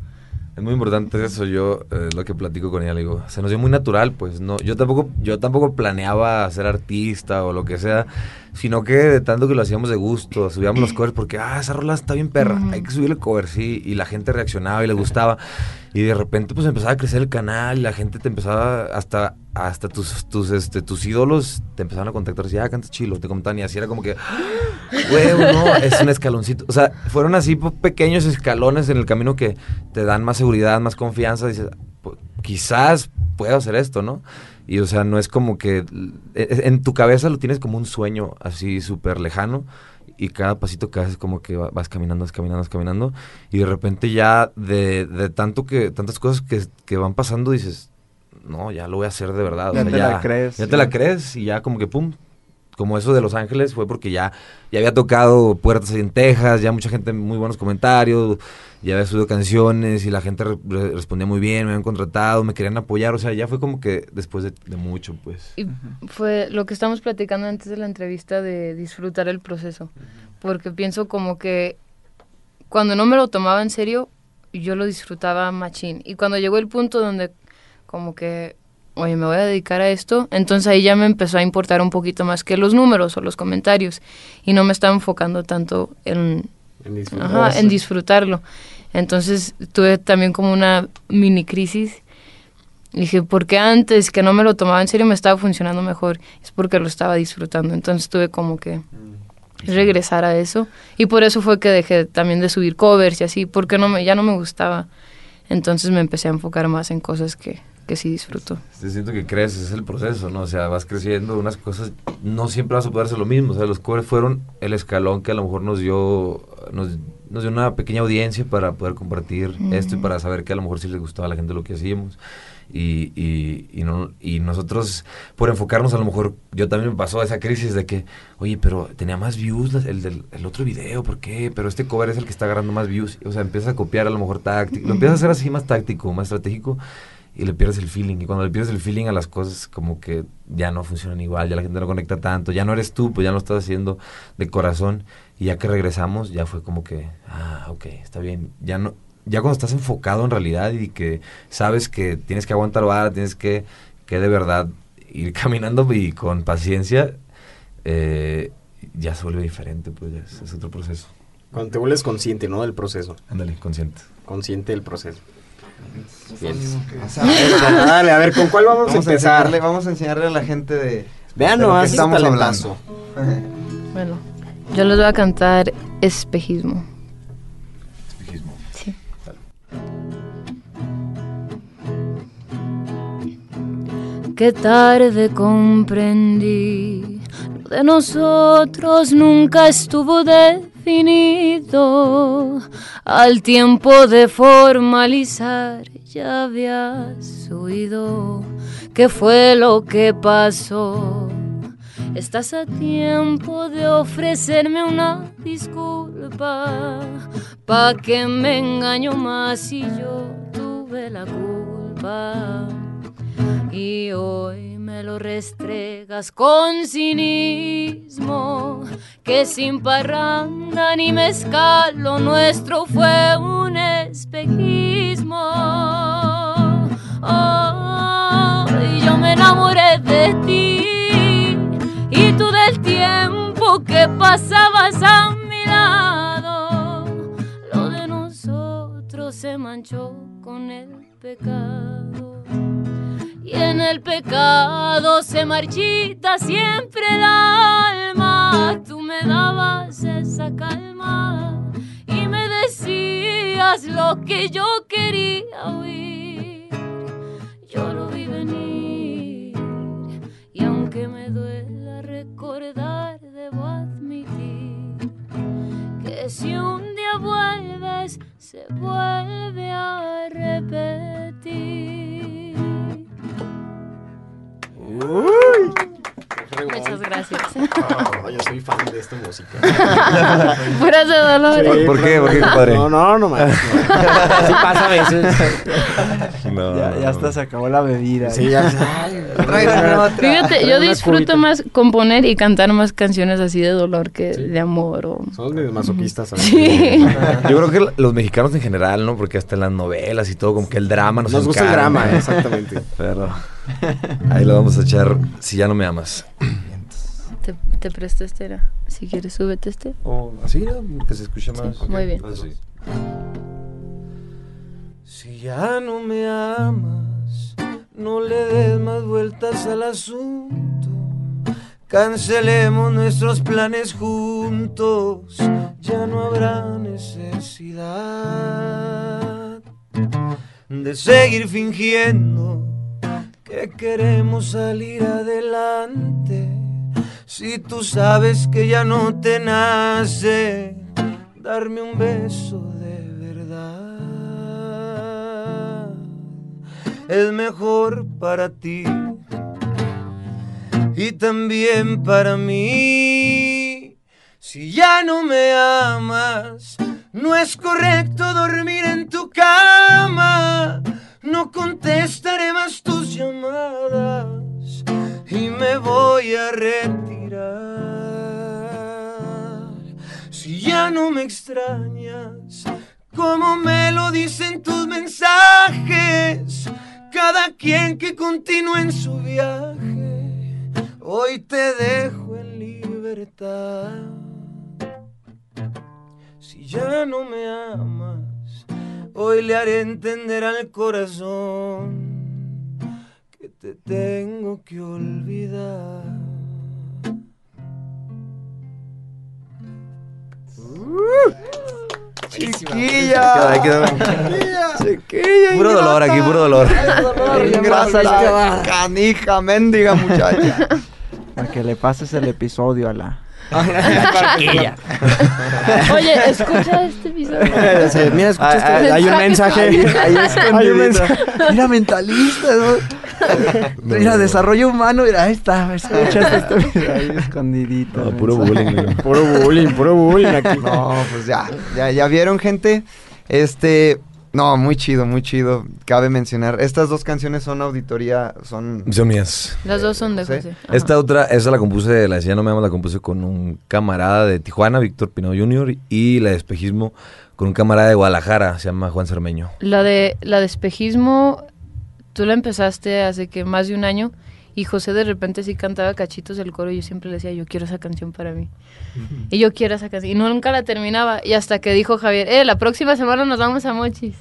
Es muy importante eso, yo eh, lo que platico con ella, le digo, se nos dio muy natural, pues no, yo tampoco, yo tampoco planeaba ser artista o lo que sea, sino que de tanto que lo hacíamos de gusto, subíamos los covers porque, ah, esa rola está bien perra, hay que subirle cover, sí, y la gente reaccionaba y le gustaba, y de repente pues empezaba a crecer el canal y la gente te empezaba, hasta, hasta tus, tus, este, tus ídolos te empezaban a contactar, decía, ah, cantas chilo, te comentaban y así era como que, Huevo, no, es un escaloncito. O sea, fueron así pequeños escalones en el camino que te dan más seguridad, más confianza. Dices, "Pu- quizás puedo hacer esto, ¿no? Y o sea, no es como que e- en tu cabeza lo tienes como un sueño así súper lejano y cada pasito que haces como que va- vas caminando, vas caminando, vas caminando y de repente ya de, de tanto que tantas cosas que, que van pasando dices, no, ya lo voy a hacer de verdad. o Ya sea, te la crees, Ya sí. te la crees y ya como que pum, como eso de Los Ángeles fue porque ya, ya había tocado puertas en Texas, ya mucha gente, muy buenos comentarios, ya había subido canciones y la gente re- re- respondía muy bien, me habían contratado, me querían apoyar, o sea, ya fue como que después de, de mucho, pues. Y fue lo que estamos platicando antes de la entrevista de disfrutar el proceso. Porque pienso como que cuando no me lo tomaba en serio, yo lo disfrutaba machín. Y cuando llegó el punto donde como que, oye, me voy a dedicar a esto, entonces ahí ya me empezó a importar un poquito más que los números o los comentarios. Y no me estaba enfocando tanto en, En disfrutar. Ajá, en disfrutarlo. Entonces tuve también como una mini crisis. Dije, porque antes que no me lo tomaba en serio me estaba funcionando mejor? Es porque lo estaba disfrutando. Entonces tuve como que regresar a eso. Y por eso fue que dejé también de subir covers y así, porque no me, ya no me gustaba. Entonces me empecé a enfocar más en cosas que, que sí disfruto. Sí, siento que creces, es el proceso, ¿no? O sea, vas creciendo, unas cosas, no siempre vas a poder hacer lo mismo. O sea, los covers fueron el escalón que a lo mejor nos dio, nos, nos dio una pequeña audiencia para poder compartir esto y para saber que a lo mejor sí les gustaba a la gente lo que hacíamos. Y, y, y, no, y nosotros, por enfocarnos, a lo mejor, yo también me pasó esa crisis de que, oye, pero tenía más views el del el otro video, ¿por qué? Pero este cover es el que está agarrando más views. O sea, empiezas a copiar a lo mejor táctico, lo empiezas a hacer así más táctico, más estratégico. Y le pierdes el feeling. Y cuando le pierdes el feeling a las cosas, como que ya no funcionan igual, ya la gente no conecta tanto, ya no eres tú, pues ya no lo estás haciendo de corazón. Y ya que regresamos, ya fue como que, ah, ok, está bien. Ya no, ya cuando estás enfocado en realidad y que sabes que tienes que aguantar vara, tienes que, que de verdad ir [LAUGHS] caminando y con paciencia, eh, ya se vuelve diferente, pues ya es, es otro proceso. Cuando te vuelves consciente, ¿no? Del proceso. Ándale, consciente. Consciente del proceso. O sea, a ver, Dale, a ver, ¿con cuál vamos, vamos, a a empezar? enseñarle, vamos a enseñarle a la gente de, Vean de nomás estamos hablando. Bueno, yo les voy a cantar Espejismo. Espejismo. Sí. Qué tarde comprendí, lo de nosotros nunca estuvo Al tiempo de formalizar ya habías oído qué fue lo que pasó. Estás a tiempo de ofrecerme una disculpa, pa' que me engaño más si yo tuve la culpa. Y hoy me lo restregas con cinismo, que sin parranda ni mezcal lo nuestro fue un espejismo. Oh, y yo me enamoré de ti y tú del tiempo que pasabas a mi lado. Lo de nosotros se manchó con el pecado. Y en el pecado se marchita siempre el alma. Tú me dabas esa calma y me decías lo que yo quería oír. Yo lo vi venir y aunque me duela recordar, debo admitir que si un día vuelves, se vuelve a repetir. Muchas gracias. Oh, yo soy fan de esta música. Fuera de dolor. Sí, ¿Por qué? ¿Por qué, compadre? No, no, no más. Así pasa a veces. No, Ya, ya hasta se acabó la bebida. Sí, ya. Tráigame otra. Fíjate, yo disfruto cubita. más componer y cantar más canciones así de dolor que Sí. de amor. O... Somos medio masoquistas. ¿sabes? Sí. Yo creo que los mexicanos en general, ¿no? Porque hasta en las novelas y todo, como que el drama nos Nos gusta el encanta. drama, exactamente. Pero [LAUGHS] ahí lo vamos a echar si ya no me amas. Te, te presto este, era. Si quieres, súbete este. O así, ¿no? Que se escuche más. muy bien. Así. Si ya no me amas, no le des más vueltas al asunto. Cancelemos nuestros planes juntos, ya no habrá necesidad de seguir fingiendo que queremos salir adelante. Si tú sabes que ya no te nace darme un beso de verdad, es mejor para ti y también para mí. Si ya no me amas, no es correcto dormir en tu cama. No contestaré más tus y me voy a retirar. Si ya no me extrañas, como me lo dicen tus mensajes, cada quien que continúe en su viaje, hoy te dejo en libertad. Si ya no me amas, hoy le haré entender al corazón te tengo que olvidar. Chiquilla. Ahí quedó. Chiquilla. Puro dolor aquí, puro dolor. Ingrata la canija, mendiga muchacha. [LAUGHS] Para que le pases el episodio a la... Chiquilla. [LAUGHS] Oye, escucha este episodio. [LAUGHS] Sí, Mira, escucha este- Ah, ah, Hay un mensaje. Ahí, [LAUGHS] Hay un mensaje. Mira, mentalista, ¿no? Mira, desarrollo humano, mira, ahí está, escucha este video ahí escondidito. No, puro bullying. Puro bullying, puro bullying aquí. No, pues ya, ya, ya vieron, gente. Este, No, muy chido, muy chido. Cabe mencionar, estas dos canciones son auditoría, son... Son mías. Las dos son de. José. Esta otra, esa la compuse, la de Ya no me amo, la compuse con un camarada de Tijuana, Víctor Pino Jr. Y la de Espejismo con un camarada de Guadalajara, se llama Juan Cermeño. La de, la de espejismo, tú la empezaste hace que más de un año y José de repente sí cantaba cachitos del coro y yo siempre le decía, yo quiero esa canción para mí. Y yo quiero esa canción. Y nunca la terminaba. Y hasta que dijo Javier, eh, la próxima semana nos vamos a Mochis.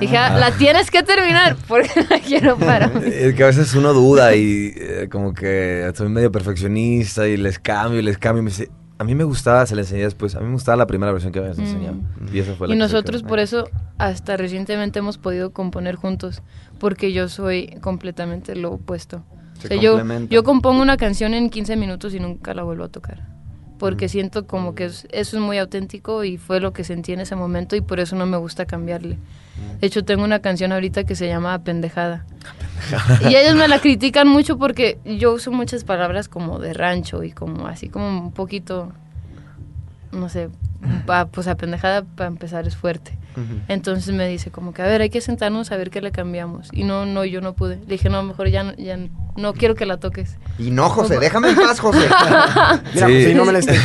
Dije, "Ah, la tienes que terminar porque [LAUGHS] la quiero para mí. Es que a veces uno duda y eh, como que soy medio perfeccionista y les cambio y les cambio. Y me dice, a mí me gustaba, se le enseñé después, a mí me gustaba la primera versión que habías Mm. enseñado. Y esa fue la Y nosotros por eso hasta recientemente hemos podido componer juntos, porque yo soy completamente lo opuesto. O sea, yo, yo compongo una canción en 15 minutos y nunca la vuelvo a tocar. Porque siento como que es- eso es muy auténtico y fue lo que sentí en ese momento y por eso no me gusta cambiarle. De hecho, tengo una canción ahorita que se llama Pendejada. Y ellos me la critican mucho porque yo uso muchas palabras como de rancho y como así como un poquito, no sé, pa- pues apendejada para empezar es fuerte. Entonces me dice como que, a ver, hay que sentarnos a ver qué le cambiamos. Y no, no, yo no pude. Le dije, no, mejor ya, no- ya no quiero que la toques. Y no, José, déjame en paz, José. [LAUGHS] Mira, Sí. José, no me la esté. [LAUGHS]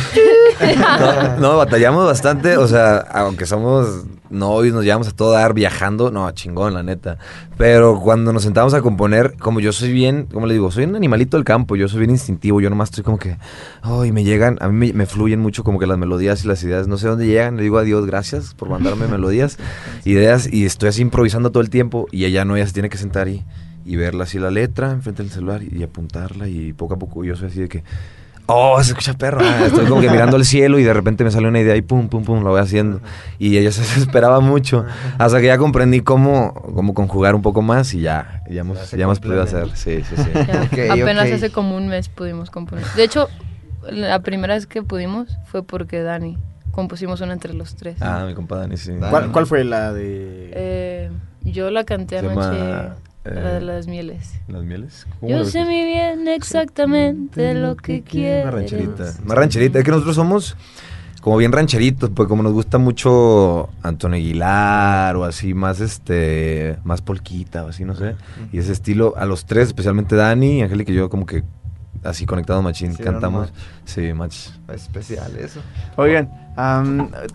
No, no, batallamos bastante, o sea, aunque somos novios, nos llevamos a todo dar viajando, no, chingón, la neta. Pero cuando nos sentamos a componer, como yo soy bien, como le digo, soy un animalito del campo, yo soy bien instintivo, yo nomás estoy como que, ay, me llegan, a mí me, me fluyen mucho como que las melodías y las ideas, no sé dónde llegan, le digo a Dios gracias por mandarme [LAUGHS] melodías, ideas, y estoy así improvisando todo el tiempo, y ella no, ella se tiene que sentar y, y verla así la letra enfrente del celular y, y apuntarla, y poco a poco yo soy así de que... Oh, se escucha perro. Ah, Estoy como que [LAUGHS] mirando al cielo y de repente me sale una idea y pum, pum, pum, lo voy haciendo. Y ella se [LAUGHS] desesperaba mucho. Hasta que ya comprendí cómo, cómo conjugar un poco más y ya, ya hemos, Ya hemos podido hacer. Sí, sí, sí. [LAUGHS] Apenas hace como un mes pudimos componer. De hecho, la primera vez que pudimos fue porque Dani compusimos una entre los tres. Ah, mi compa Dani, sí. ¿Cuál, cuál fue la de...? Eh, yo la canté Se anoche, llama, la de eh, las mieles. ¿Las mieles? ¿Cómo Yo la sé muy bien exactamente lo que quieres. Una rancherita. Más rancherita. Es que nosotros somos como bien rancheritos, pues como nos gusta mucho Antonio Aguilar o así, más este, más polquita o así, no sé. Y ese estilo, a los tres, especialmente Dani y Angélica y yo, como que así conectados machín, Hicieron cantamos. match. Sí, match. Especial eso. Oigan,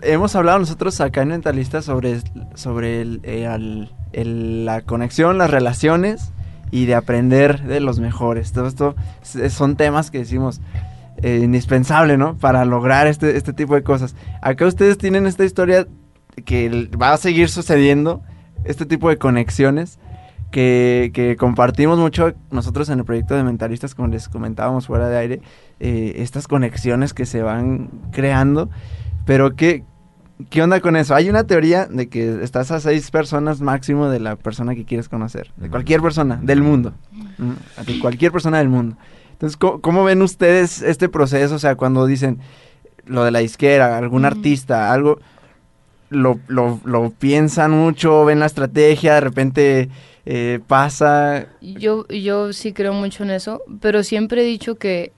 hemos hablado nosotros acá en Mentalistas sobre, sobre el- eh, al- el- la conexión, las relaciones y de aprender de los mejores. Todo esto son temas que decimos eh, indispensable, ¿no? Para lograr este, este tipo de cosas. Acá ustedes tienen esta historia que va a seguir sucediendo, este tipo de conexiones que, que compartimos mucho nosotros en el proyecto de Mentalistas, como les comentábamos fuera de aire, eh, estas conexiones que se van creando. Pero ¿qué, ¿qué onda con eso? Hay una teoría de que estás a seis personas máximo de la persona que quieres conocer, de cualquier persona del mundo, ¿no? de cualquier persona del mundo. Entonces, ¿cómo, cómo ven ustedes este proceso? O sea, cuando dicen lo de la disquera, algún Mm. artista, algo, lo, lo, lo piensan mucho, ven la estrategia, de repente eh, pasa. Yo, yo sí creo mucho en eso, pero siempre he dicho que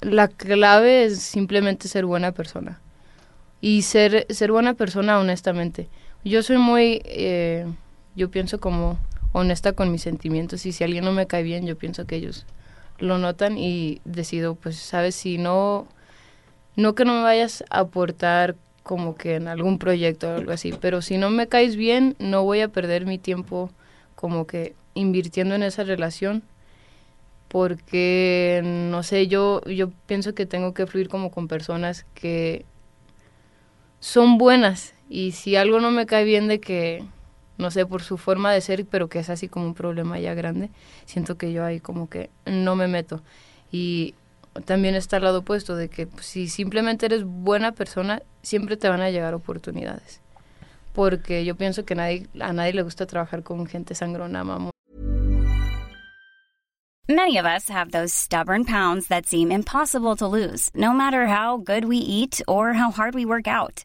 la clave es simplemente ser buena persona. Y ser, ser buena persona honestamente. Yo soy muy, eh, yo pienso como honesta con mis sentimientos y si alguien no me cae bien, yo pienso que ellos lo notan y decido, pues, sabes, si no, no que no me vayas a aportar como que en algún proyecto o algo así, pero si no me caes bien, no voy a perder mi tiempo como que invirtiendo en esa relación porque no sé, yo yo pienso que tengo que fluir como con personas que son buenas y si algo no me cae bien de que no sé por su forma de ser, pero que es así como un problema ya grande, siento que yo ahí como que no me meto. Y también está el lado opuesto de que pues, si simplemente eres buena persona, siempre te van a llegar oportunidades. Porque yo pienso que a nadie le gusta trabajar con gente sangrona, mamón. Many of us have those stubborn pounds that seem impossible to lose, no matter how good we eat or how hard we work out.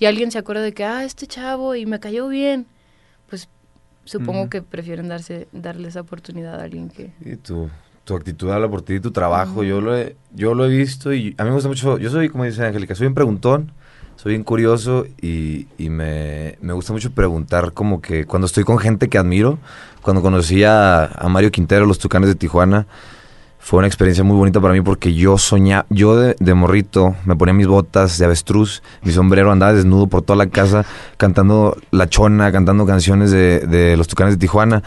y alguien se acuerda de que, ah, este chavo y me cayó bien, pues supongo Ujú. que prefieren darse, darle esa oportunidad a alguien que... Y tu, tu actitud habla por ti y tu trabajo. Yo lo he, yo lo he visto y a mí me gusta mucho. Yo soy, como dice Angélica, soy un preguntón, soy bien curioso y, y me, me gusta mucho preguntar como que cuando estoy con gente que admiro, cuando conocí a, a Mario Quintero, los Tucanes de Tijuana, fue una experiencia muy bonita para mí porque yo soñaba, yo de, morrito me ponía mis botas de avestruz, mi sombrero, andaba desnudo por toda la casa cantando La Chona, cantando canciones de, los Tucanes de Tijuana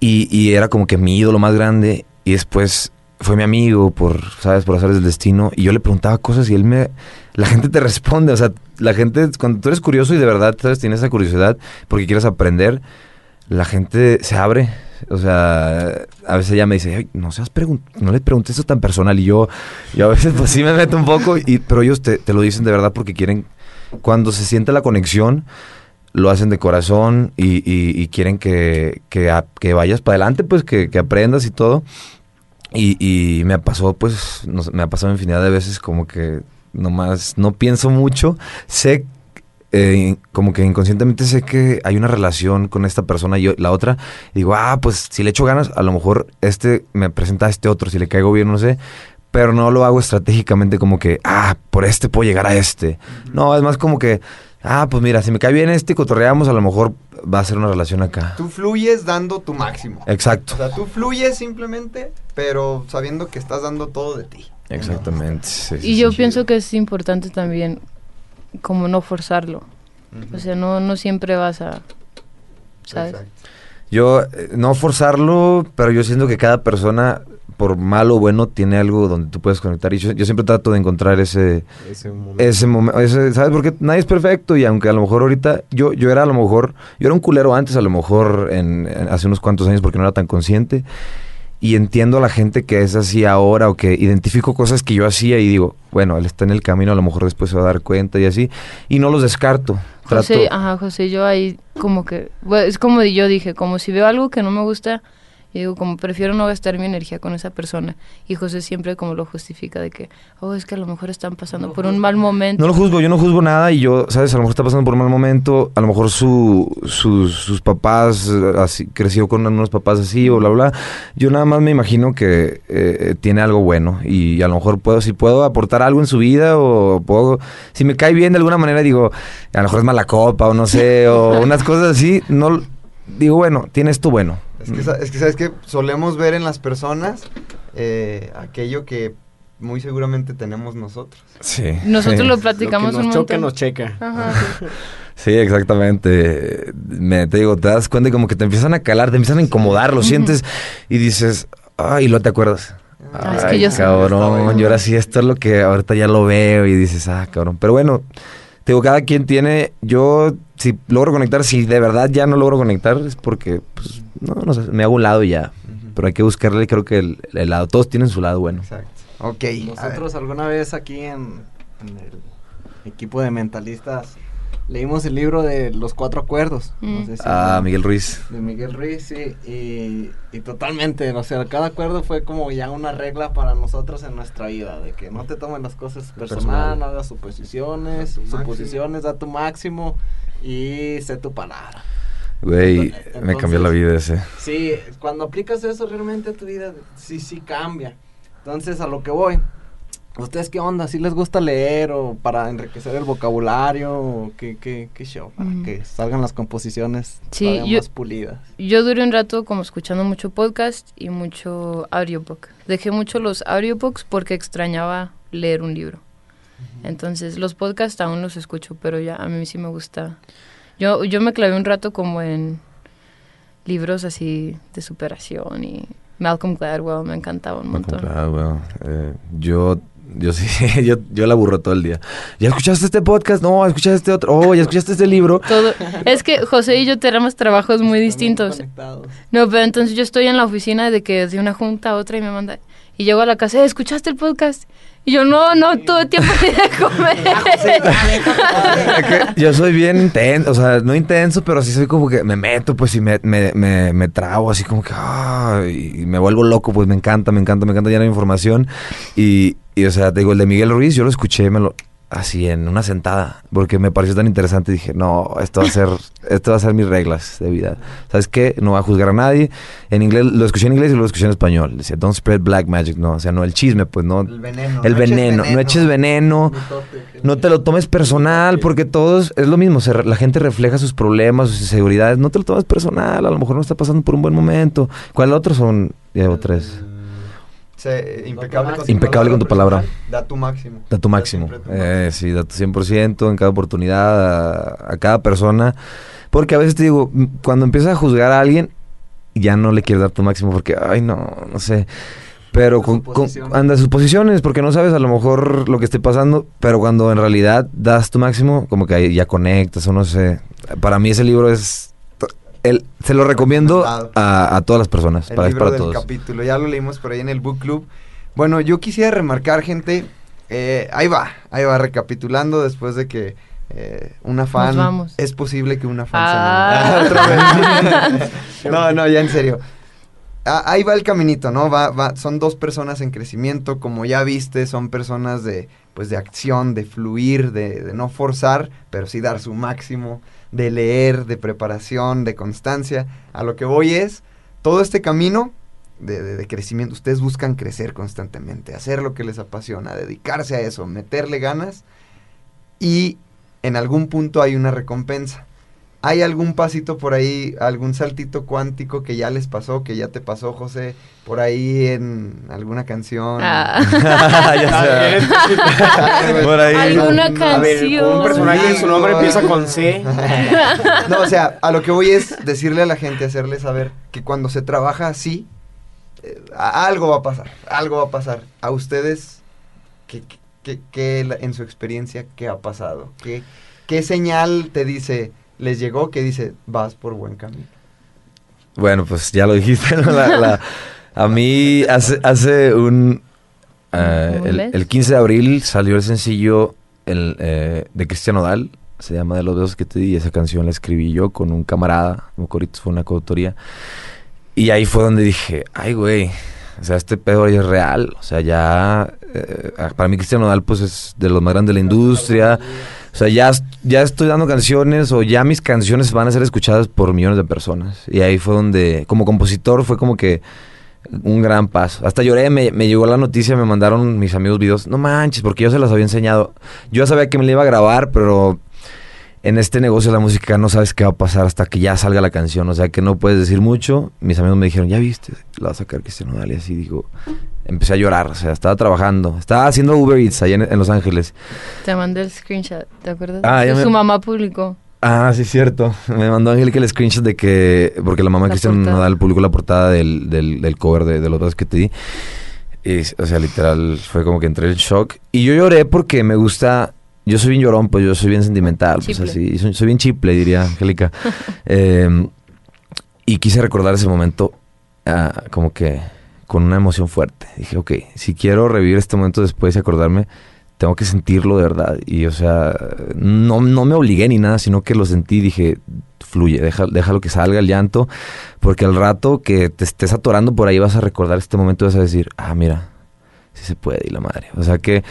y, y era como que mi ídolo más grande y después fue mi amigo por, ¿sabes? Por azares del destino y yo le preguntaba cosas y él me... La gente te responde, o sea, la gente, cuando tú eres curioso y de verdad, ¿sabes? Tienes esa curiosidad porque quieres aprender, la gente se abre. O sea, a veces ella me dice, "Ay, no seas no le preguntes eso tan personal. Y yo, yo a veces pues sí me meto un poco, y, pero ellos te, lo dicen de verdad porque quieren, cuando se siente la conexión, lo hacen de corazón y, quieren que, que, vayas para adelante, pues que, aprendas y todo. Y, y me pasó, pues, me ha pasado infinidad de veces como que nomás no pienso mucho. Sé, eh, como que inconscientemente sé que hay una relación con esta persona y yo- la otra. Y digo, ah, pues si le echo ganas, a lo mejor este me presenta a este otro, si le caigo bien, no sé. Pero no lo hago estratégicamente como que, ah, por este puedo llegar a este. No, es más como que, ah, pues mira, si me cae bien este y cotorreamos, a lo mejor va a ser una relación acá. Tú fluyes dando tu máximo. Exacto. O sea, tú fluyes simplemente, pero sabiendo que estás dando todo de ti. Exactamente. sí, sí, Y yo sí. pienso que es importante también como no forzarlo. O sea, no, no siempre vas a... ¿Sabes? Yo, eh, no forzarlo, pero yo siento que cada persona, por malo o bueno, tiene algo donde tú puedes conectar. Y yo, yo siempre trato de encontrar ese, Ese momento. ese momento. ¿Sabes? Porque nadie es perfecto. Y aunque a lo mejor ahorita, yo, yo era a lo mejor, yo era un culero antes, a lo mejor en, en- hace unos cuantos años, porque no era tan consciente. Y entiendo a la gente que es así ahora o que identifico cosas que yo hacía y digo, bueno, él está en el camino, a lo mejor después se va a dar cuenta y así. Y no los descarto. Trato, José, ajá, José, yo ahí como que, bueno, es como yo dije, como si veo algo que no me gusta, yo digo, como prefiero no gastar mi energía con esa persona. Y José siempre como lo justifica de que, oh, es que a lo mejor están pasando por un mal momento. No lo juzgo, yo no juzgo nada y yo, ¿sabes? A lo mejor está pasando por un mal momento, a lo mejor su, sus, sus papás, eh, así, creció con unos papás así o bla, bla. Yo nada más me imagino que eh, tiene algo bueno y a lo mejor puedo, si puedo aportar algo en su vida o puedo, si me cae bien de alguna manera, digo, a lo mejor es mala copa o no sé, o unas cosas así, no, digo, bueno, tienes tú bueno. Es que, es que sabes que solemos ver en las personas eh, aquello que muy seguramente tenemos nosotros. Sí. Nosotros sí. lo platicamos Lo que nos un choca, montón. nos checa. Ajá. [LAUGHS] Sí, exactamente. Me, te digo, te das cuenta y como que te empiezan a calar, te empiezan a incomodar, lo sientes y dices, ay, lo te acuerdas. Ah, es que yo cabrón, yo ahora sí, esto es lo que ahorita ya lo veo y dices, ah, cabrón. Pero bueno, te digo, cada quien tiene, yo si logro conectar, si de verdad ya no logro conectar, es porque, pues, no, no sé, me hago un lado y ya. Pero hay que buscarle, creo que el, el lado, todos tienen su lado bueno. Exacto. Ok. Nosotros alguna vez aquí en, en el equipo de mentalistas leímos el libro de los cuatro acuerdos. No Mm. sé si Ah, Miguel Ruiz. De Miguel Ruiz, sí. Y, y totalmente, o sea, cada acuerdo fue como ya una regla para nosotros en nuestra vida, de que no te tomen las cosas personal, Personal. no hagas suposiciones, suposiciones, da tu máximo y sé tu palabra. Güey, me cambió la vida ese. Sí, cuando aplicas eso realmente a tu vida, sí, sí cambia. Entonces, a lo que voy. ¿Ustedes qué onda? ¿Sí les gusta leer o para enriquecer el vocabulario? O qué, qué, qué show? Para Mm. que salgan las composiciones Sí, yo- más pulidas. Yo duré un rato como escuchando mucho podcast y mucho audiobook. Dejé mucho los audiobooks porque extrañaba leer un libro. Entonces, los podcasts aún los escucho, pero ya a mí sí me gusta. Yo, yo me clavé un rato como en libros así de superación y Malcolm Gladwell me encantaba un montón. Claro, bueno, eh, yo, yo sí, [LAUGHS] yo, yo la aburro todo el día. ¿Ya escuchaste este podcast? No, escuchaste este otro. Oh, ¿ya escuchaste este libro? Todo. Es que José y yo tenemos trabajos muy distintos. Conectados. No, pero entonces yo estoy en la oficina de que de una junta a otra y me manda. Y llego a la casa, "Eh, ¿escuchaste el podcast? Y yo, no, no tuve tiempo ni de comer. [LAUGHS] Es que yo soy bien intenso, o sea, no intenso, pero sí soy como que me meto, pues, y me, me, me, me trago así como que, ah, y me vuelvo loco, pues me encanta, me encanta, me encanta llenar información. Y, y, o sea, te digo, el de Miguel Ruiz, yo lo escuché, me lo, así en una sentada, porque me pareció tan interesante dije, no, esto va a ser, esto va a ser mis reglas de vida. ¿Sabes qué? No va a juzgar a nadie. En inglés, lo escuché en inglés y lo escuché en español. Decía, don't spread black magic, no, o sea, no el chisme, pues no. El veneno. El no veneno, no eches veneno, no te lo tomes personal, porque todos, es lo mismo, se la gente refleja sus problemas, sus inseguridades, no te lo tomes personal, a lo mejor no está pasando por un buen momento. ¿Cuál otro son? Ya llevo tres. Sé, impecable, con tu Impecable con tu palabra. Da tu máximo. Da tu máximo. Tu Eh, sí, da tu 100% en cada oportunidad, a, a cada persona. Porque a veces te digo, cuando empiezas a juzgar a alguien, ya no le quieres dar tu máximo porque, ay, no, no sé. Pero con, con- anda sus posiciones, porque no sabes a lo mejor lo que esté pasando, pero cuando en realidad das tu máximo, como que ahí ya conectas o no sé. Para mí ese libro es... El, se lo recomiendo a, a todas las personas, El para, libro para del todos. capítulo, ya lo leímos por ahí en el book club. Bueno, yo quisiera remarcar, gente, eh, ahí va, ahí va, recapitulando después de que eh, una fan, vamos. es posible que una fan Ah. se enamore. [LAUGHS] Otra vez. [LAUGHS] no, no, ya en serio. Ah, ahí va el caminito, ¿no? Va, va, son dos personas en crecimiento, como ya viste, son personas de, pues, de acción, de fluir, de, de no forzar, pero sí dar su máximo, de leer, de preparación, de constancia. A lo que voy es, todo este camino de, de- de crecimiento, ustedes buscan crecer constantemente, hacer lo que les apasiona, dedicarse a eso, meterle ganas y en algún punto hay una recompensa. ¿Hay algún pasito por ahí, algún saltito cuántico que ya les pasó, que ya te pasó, José, por ahí en alguna canción? Ah. [LAUGHS] Ya sé. [LAUGHS] Por ahí. Alguna A ver, canción. un personaje, su nombre empieza con C. [LAUGHS] No, o sea, a lo que voy es decirle a la gente, hacerle saber que cuando se trabaja así, eh, algo va a pasar, algo va a pasar. A ustedes, ¿qué, qué- qué en su experiencia, qué ha pasado? ¿Qué, ¿Qué señal te dice, les llegó, que dice, vas por buen camino? Bueno, pues ya lo dijiste. ¿no? La- la- a mí hace, hace un... eh, ¿Un el, el 15 de abril salió el sencillo el, eh, de Cristian Odal. Se llama De los besos que te di. y Esa canción la escribí yo con un camarada. Mocorito fue una coautoría. Y ahí fue donde dije, ay, güey. O sea, este pedo ya es real. O sea, ya... eh, para mí Cristian Odal pues es de los más grandes de la industria. O sea, ya, ya estoy dando canciones o ya mis canciones van a ser escuchadas por millones de personas. Y ahí fue donde, como compositor, fue como que un gran paso. Hasta lloré, me, me llegó la noticia, me mandaron mis amigos videos. No manches, porque yo se los había enseñado. Yo sabía que me la iba a grabar, pero en este negocio de la música no sabes qué va a pasar hasta que ya salga la canción. O sea, que no puedes decir mucho. Mis amigos me dijeron, ya viste, la va a sacar Cristian Nodal. Y así digo, empecé a llorar. O sea, estaba trabajando. Estaba haciendo Uber Eats allá en, en Los Ángeles. Te mandé el screenshot, ¿te acuerdas? Ah, ya Que me- Su mamá publicó. Ah, sí, cierto. Me mandó Angélica el screenshot de que. Porque la mamá de Cristian. Nodal publicó la portada del, del, del cover de, de los dos que te di. Y, o sea, literal, fue como que entré en shock. Y yo lloré porque me gusta. Yo soy bien llorón, pues yo soy bien sentimental, pues así. Soy, soy bien chiple, diría Angélica. [LAUGHS] Eh, y quise recordar ese momento ah, como que con una emoción fuerte. Dije, ok, si quiero revivir este momento después y acordarme, tengo que sentirlo de verdad. Y, o sea, no, no me obligué ni nada, sino que lo sentí y dije, fluye, deja, déjalo que salga el llanto, porque al rato que te estés atorando por ahí vas a recordar este momento y vas a decir, ah, mira, sí se puede y la madre. O sea que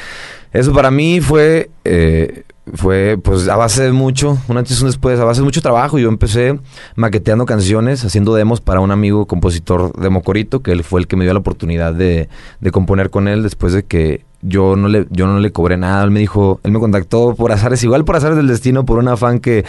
eso para mí fue, eh, fue pues a base de mucho, un antes y un después, a base de mucho trabajo. Yo empecé maqueteando canciones, haciendo demos para un amigo compositor de Mocorito, que él fue el que me dio la oportunidad de, de componer con él después de que yo no le, yo no le cobré nada. Él me dijo, él me contactó por azares, igual por azares del destino, por una fan que,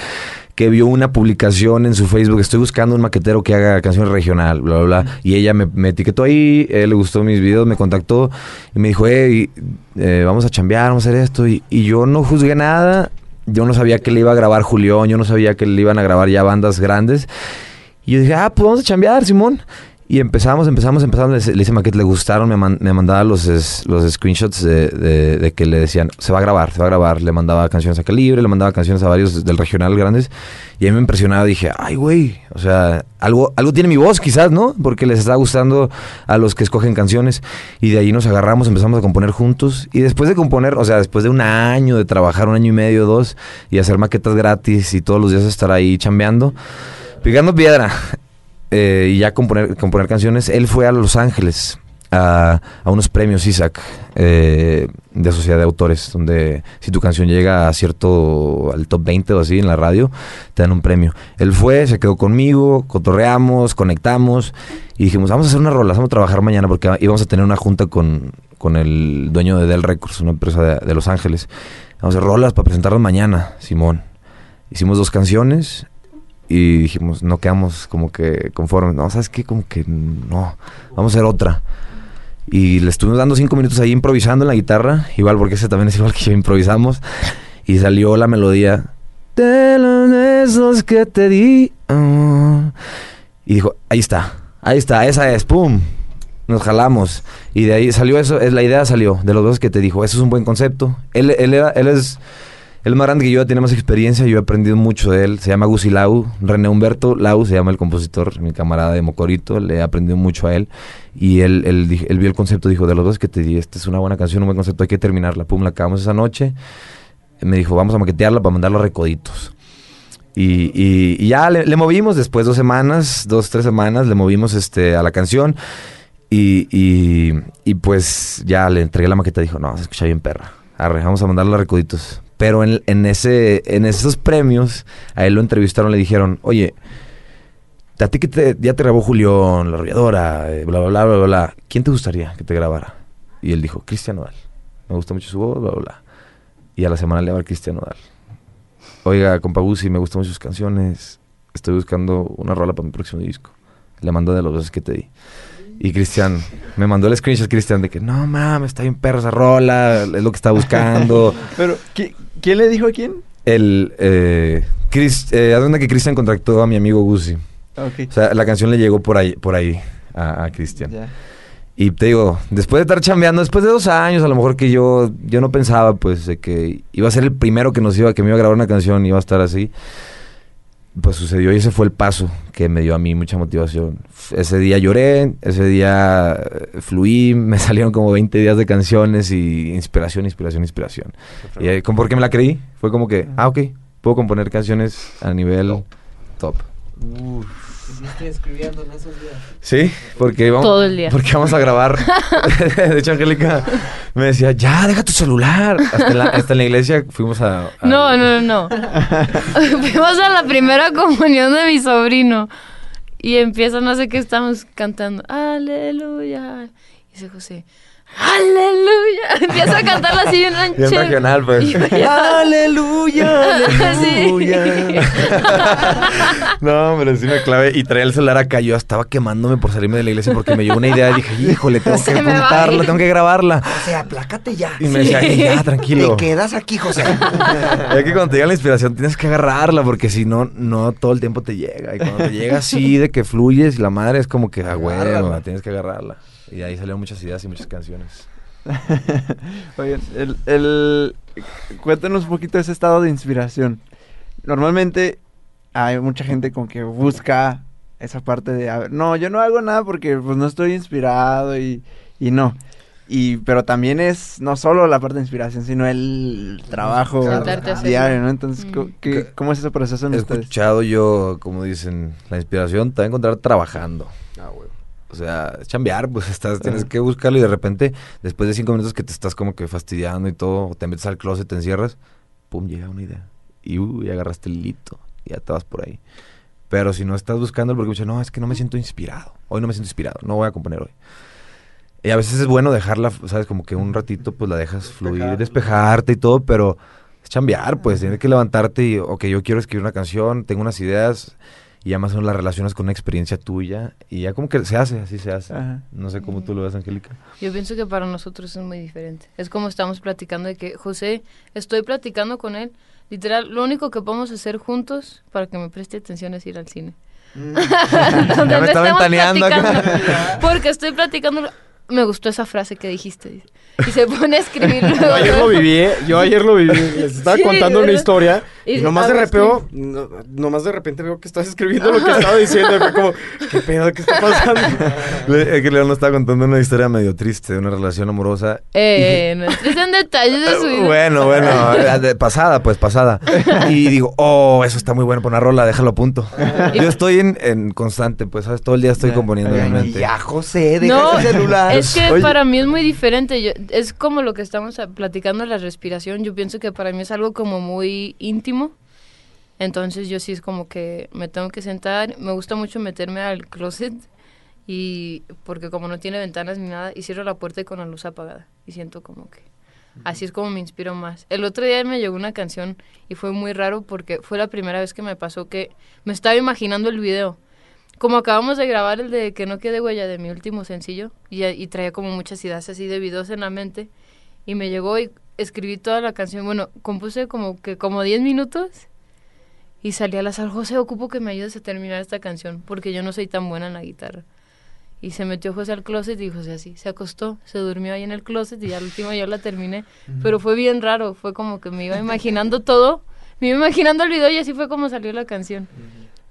que vio una publicación en su Facebook. Estoy buscando un maquetero que haga canciones regional, bla, bla, bla. Y ella me, me etiquetó ahí, eh, le gustó mis videos, me contactó y me dijo, hey, eh, vamos a chambear, vamos a hacer esto. Y, y yo no juzgué nada. Yo no sabía que le iba a grabar Julián, yo no sabía que le iban a grabar ya bandas grandes. Y yo dije, ah, pues vamos a chambear, Simón. Y empezamos, empezamos, empezamos. Le, hice maquete, le gustaron. Me, me mandaba los, los screenshots de, de- de que le decían, se va a grabar, se va a grabar. Le mandaba canciones a Calibre, le mandaba canciones a varios del regional grandes. Y a mí me impresionaba. Dije, ay, güey. O sea, algo, algo tiene mi voz, quizás, ¿no? Porque les está gustando a los que escogen canciones. Y de ahí nos agarramos, empezamos a componer juntos. Y después de componer, o sea, después de un año de trabajar, un año y medio, dos, y hacer maquetas gratis y todos los días estar ahí chambeando, picando piedra eh, y ya componer, componer canciones, él fue a Los Ángeles a, a unos premios Isaac eh, de Sociedad de Autores, donde si tu canción llega a cierto, al top 20 o así en la radio, te dan un premio. Él fue, se quedó conmigo, cotorreamos, conectamos y dijimos, vamos a hacer una rola, vamos a trabajar mañana porque íbamos a tener una junta con, con el dueño de Dell Records, una empresa de, de Los Ángeles. Vamos a hacer rolas para presentarlas mañana, Simón. Hicimos dos canciones y dijimos, no quedamos como que conformes. No, ¿sabes qué? Como que no, vamos a hacer otra. Y le estuvimos dando cinco minutos ahí improvisando en la guitarra, igual porque ese también es igual que yo, improvisamos. Y salió la melodía de los besos que te di. ah". Y dijo, ahí está, ahí está, esa es, ¡pum! Nos jalamos. Y de ahí salió eso, es la idea salió, de los besos que te dijo, eso es un buen concepto. Él, él, era- él es... Es más grande que yo, tiene más experiencia, yo he aprendido mucho de él. Se llama Gusi Lau, René Humberto Lau se llama el compositor, mi camarada de Mocorito, le he aprendido mucho a él. Y él, él, él vio el concepto, dijo, de los dos que te di, es una buena canción, un buen concepto, hay que terminarla. Pum, la acabamos esa noche. Me dijo, vamos a maquetearla para mandarla a Recoditos. Y, ya le, movimos después dos semanas, dos, tres semanas, le movimos este, a la canción. Y pues ya le entregué la maqueta, dijo, no, se escucha bien perra. Arre, vamos a mandarla a Recoditos. Pero en, en ese, en esos premios, a él lo entrevistaron, le dijeron, oye, a ti que ya te grabó Julián, La Arrolladora, eh, bla, bla, bla, bla, bla, ¿quién te gustaría que te grabara? Y él dijo, Cristian Nodal. Me gusta mucho su voz, bla, bla, bla. Y a la semana le va a Cristian Nodal. Oiga, compa Guzzi, me gustan mucho sus canciones. Estoy buscando una rola para mi próximo disco. Le mandó de los besos que te di. Y Cristian, me mandó el screenshot, Cristian, de que no mames, está bien perra esa rola, es lo que está buscando. [LAUGHS] Pero, ¿qui- ¿quién le dijo a quién? El, eh, Chris, eh, haz de cuenta que Cristian contactó a mi amigo Guzzi. Ok. O sea, la canción le llegó por ahí, por ahí a, a Cristian. Ya. Y te digo, después de estar chambeando, después de dos años, a lo mejor que yo, yo no pensaba, pues, de que iba a ser el primero que nos iba, que me iba a grabar una canción y iba a estar así. Pues sucedió y ese fue el paso que me dio a mí mucha motivación. Ese día lloré, ese día eh, fluí, [LAUGHS] me salieron como 20 días de canciones y inspiración, inspiración, inspiración. Y eh, como porque me la creí, fue como que, ah, ok, puedo componer canciones a nivel top. Estoy escribiendo en esos días. Sí, porque vamos, Todo el día. Porque vamos a grabar. [LAUGHS] [LAUGHS] de hecho, Angélica me decía, ya, deja tu celular. Hasta en la, hasta en la iglesia fuimos a... a- No, no, no, no. [LAUGHS] Fuimos a la primera comunión de mi sobrino. Y empieza, no sé qué estamos cantando. Aleluya. Y dice José, ¡Aleluya! [LAUGHS] Empieza a cantarla así bien Bien ranchero. regional, pues. ¡Aleluya! Sí. [LAUGHS] No, pero sí me clave. Y traía el celular acá. Yo estaba quemándome por salirme de la iglesia porque me llegó una idea y dije, híjole, tengo que Se me va a apuntarla, ir. tengo que grabarla. O sea, aplácate ya. Y me decía, "Ey, ya, tranquilo. Te quedas aquí, José. [LAUGHS] Es que cuando te llega la inspiración tienes que agarrarla porque si no, no todo el tiempo te llega. Y cuando te llega así de que fluyes y la madre es como que a huevo, Agárrala. tienes que agarrarla. Y de ahí salieron muchas ideas y muchas canciones. [LAUGHS] Oigan, el, el- cuéntanos un poquito ese estado de inspiración. Normalmente hay mucha gente como que busca esa parte de, a ver, no, yo no hago nada porque pues no estoy inspirado y, y no. Y, pero también es no solo la parte de inspiración, sino el trabajo hacerlo. diario, ¿no? Entonces, co- Mm. ¿qué- ¿cómo es ese proceso en He ustedes? escuchado yo, como dicen, la inspiración te va a encontrar trabajando. O sea, chambear, pues [LAUGHS] estás, tienes que buscarlo y de repente, después de cinco minutos que te estás como que fastidiando y todo, te metes al closet, te encierras, pum, llega una idea. Y, uh, agarraste el hilito, y ya te vas por ahí. Pero si no estás buscando, porque dices, no, es que no me siento inspirado. Hoy no me siento inspirado, no voy a componer hoy. Y a veces es bueno dejarla, ¿sabes? Como que un ratito, pues la dejas fluir, despejarte y todo, pero es chambear, pues tienes que levantarte y, ok, yo quiero escribir una canción, tengo unas ideas, y ya más o menos las relacionas con una experiencia tuya, y ya como que se hace, así se hace. Ajá. No sé cómo tú lo ves, Angélica. Yo pienso que para nosotros es muy diferente. Es como estamos platicando de que, José, estoy platicando con él. Literal, lo único que podemos hacer juntos para que me preste atención es ir al cine. Donde [LAUGHS] Ya me está ventaneando acá. Porque estoy platicando. Me gustó esa frase que dijiste. Y se pone a escribir [LAUGHS] luego. Yo ayer lo viví, ¿eh? yo ayer lo viví. Les estaba Sí, contando una historia y, Y nomás de no, nomás de repente veo que estás escribiendo lo que estaba diciendo. Y fue como, ¿qué pedo? ¿Qué está pasando? [LAUGHS] Le- Es que León nos estaba contando una historia medio triste de una relación amorosa. Eh, no entres en detalles de su vida. Bueno, bueno, eh, pasada, pues pasada. Y digo, oh, eso está muy bueno para una rola, déjalo a punto. Yo estoy en, en constante, pues, ¿sabes? Todo el día estoy componiendo Ay, realmente. ya, José, deja No, ese celular. es que Oye, para mí es muy diferente. Yo- es como lo que estamos platicando, la respiración. Yo pienso que para mí es algo como muy íntimo. Entonces yo sí es como que me tengo que sentar. Me gusta mucho meterme al closet. Y porque como no tiene ventanas ni nada, y cierro la puerta y con la luz apagada. Y siento como que así es como me inspiro más. El otro día me llegó una canción y fue muy raro porque fue la primera vez que me pasó que me estaba imaginando el video. Como acabamos de grabar el de Que no quede huella de mi último sencillo y, y traía como muchas ideas así de videos en la mente y me llegó y escribí toda la canción. Bueno, compuse como que como 10 minutos y salí al azar, José, ocupo que me ayudes a terminar esta canción porque yo no soy tan buena en la guitarra. Y se metió José al closet y José así, se acostó, se durmió ahí en el closet y al último yo la terminé. Pero fue bien raro, fue como que me iba imaginando todo, me iba imaginando el video y así fue como salió la canción.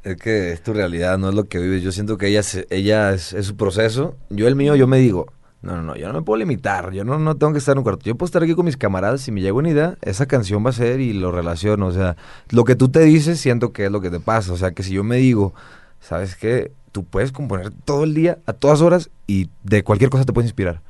Es que es tu realidad, no es lo que vives. Yo siento que ella, ella es, es su proceso. Yo el mío, yo me digo, no, no, no, yo no me puedo limitar. Yo no, no tengo que estar en un cuarto. Yo puedo estar aquí con mis camaradas. Si me llega una idea, esa canción va a ser y lo relaciono. O sea, lo que tú te dices, siento que es lo que te pasa. O sea, que si yo me digo, ¿sabes qué? Tú puedes componer todo el día, a todas horas, y de cualquier cosa te puedes inspirar.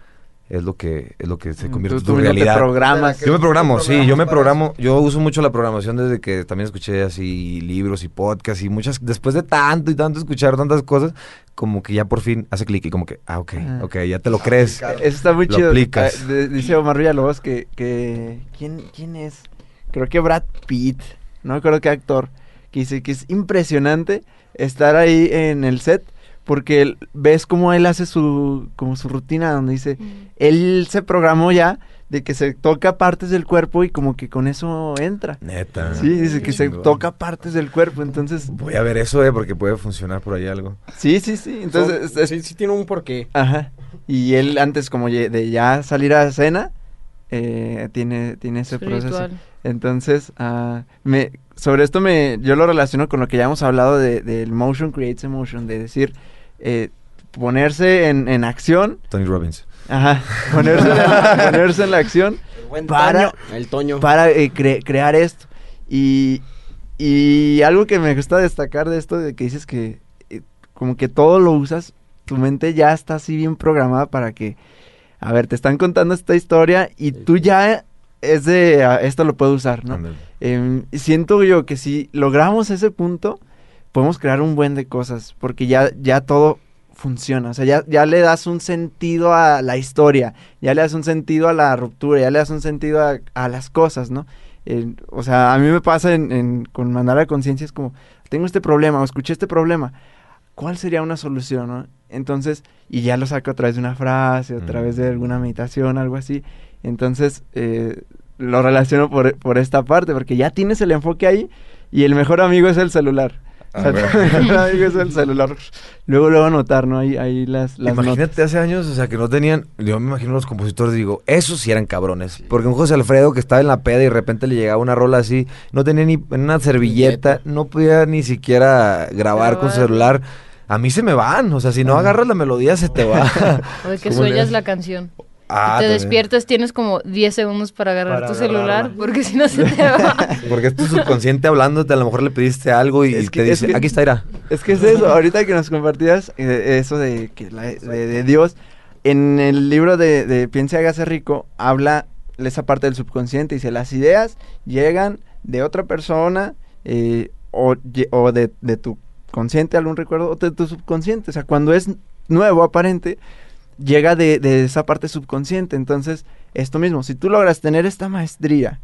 Es lo que, es lo que se convierte Tú- en tu te realidad. programas. Yo me programo, sí, yo me programo. Yo uso mucho la programación desde que también escuché así libros y podcasts y muchas. Después de tanto y tanto escuchar tantas cosas, como que ya por fin hace clic y como que, ah, ok, Ah. ok, ya te lo crees. Eso está muy Lo chido. aplicas. Ah, dice Omar Villalobos que, que ¿quién, ¿quién es? Creo que Brad Pitt, no me acuerdo qué actor, que dice que es impresionante estar ahí en el set porque él- ves cómo él hace su como su rutina donde dice, él se programó ya de que se toca partes del cuerpo y como que con eso entra. Neta. Sí, dice que se toca partes del cuerpo, entonces Voy a ver eso, eh, porque puede funcionar por ahí algo. sí, sí, sí, entonces es- es- sí, sí tiene un porqué. Ajá. Y él antes como de ya salir a cena, eh, tiene, tiene ese proceso. Entonces, ah, me, sobre esto me, yo lo relaciono con lo que ya hemos hablado de- del motion creates emotion, de decir, eh, ponerse en, en acción, Tony Robbins. ajá, ponerse en la, [LAUGHS] ponerse en la acción para, El Toño. para eh, cre- crear esto. Y, y algo que me gusta destacar de esto, de que dices que eh, como que todo lo usas, tu mente ya está así bien programada para que, a ver, te están contando esta historia y tú ya es de, ah, esto lo puedo usar, ¿no? Em, siento yo que si logramos ese punto, podemos crear un buen de cosas, porque ya, ya todo funciona, o sea, ya, ya le das un sentido a la historia, ya le das un sentido a la ruptura, ya le das un sentido a, a las cosas, ¿no? Eh, o sea, a mí me pasa en, en- con mandar a conciencia, es como, tengo este problema, o escuché este problema, ¿cuál sería una solución, no? Entonces, y ya lo saco a través de una frase, a través de alguna meditación, algo así, entonces, eh, lo relaciono por, por esta parte, porque ya tienes el enfoque ahí y el mejor amigo es el celular. O sea, Ah, es el [LAUGHS] celular. Luego, luego anotar, ¿no? Ahí, ahí las, las Imagínate notas. hace años, o sea, que no tenían, yo me imagino los compositores, digo, esos sí eran cabrones, porque un José Alfredo que estaba en la peda y de repente le llegaba una rola así, no tenía ni una servilleta, no podía ni siquiera grabar con celular. A mí se me van, o sea, si no agarras la melodía se te va. [LAUGHS] O de que ¿Cómo le suellas haces? la canción. Ah, te también. despiertas, tienes como 10 segundos para agarrar Para tu celular, agarrarla. porque si no se te va. [LAUGHS] Porque es tu subconsciente hablándote, a lo mejor le pediste algo y Es que- te es dice, que- aquí está, Ira. Es que es eso, ahorita que nos compartías eh, eso de, que la- de, de Dios, en el libro de, de Piensa y hágase rico, habla esa parte del subconsciente, dice, las ideas llegan de otra persona eh, o, o de, de tu consciente, algún recuerdo, o de tu subconsciente, o sea, cuando es nuevo, aparente, llega de, de esa parte subconsciente, entonces, esto mismo, si tú logras tener esta maestría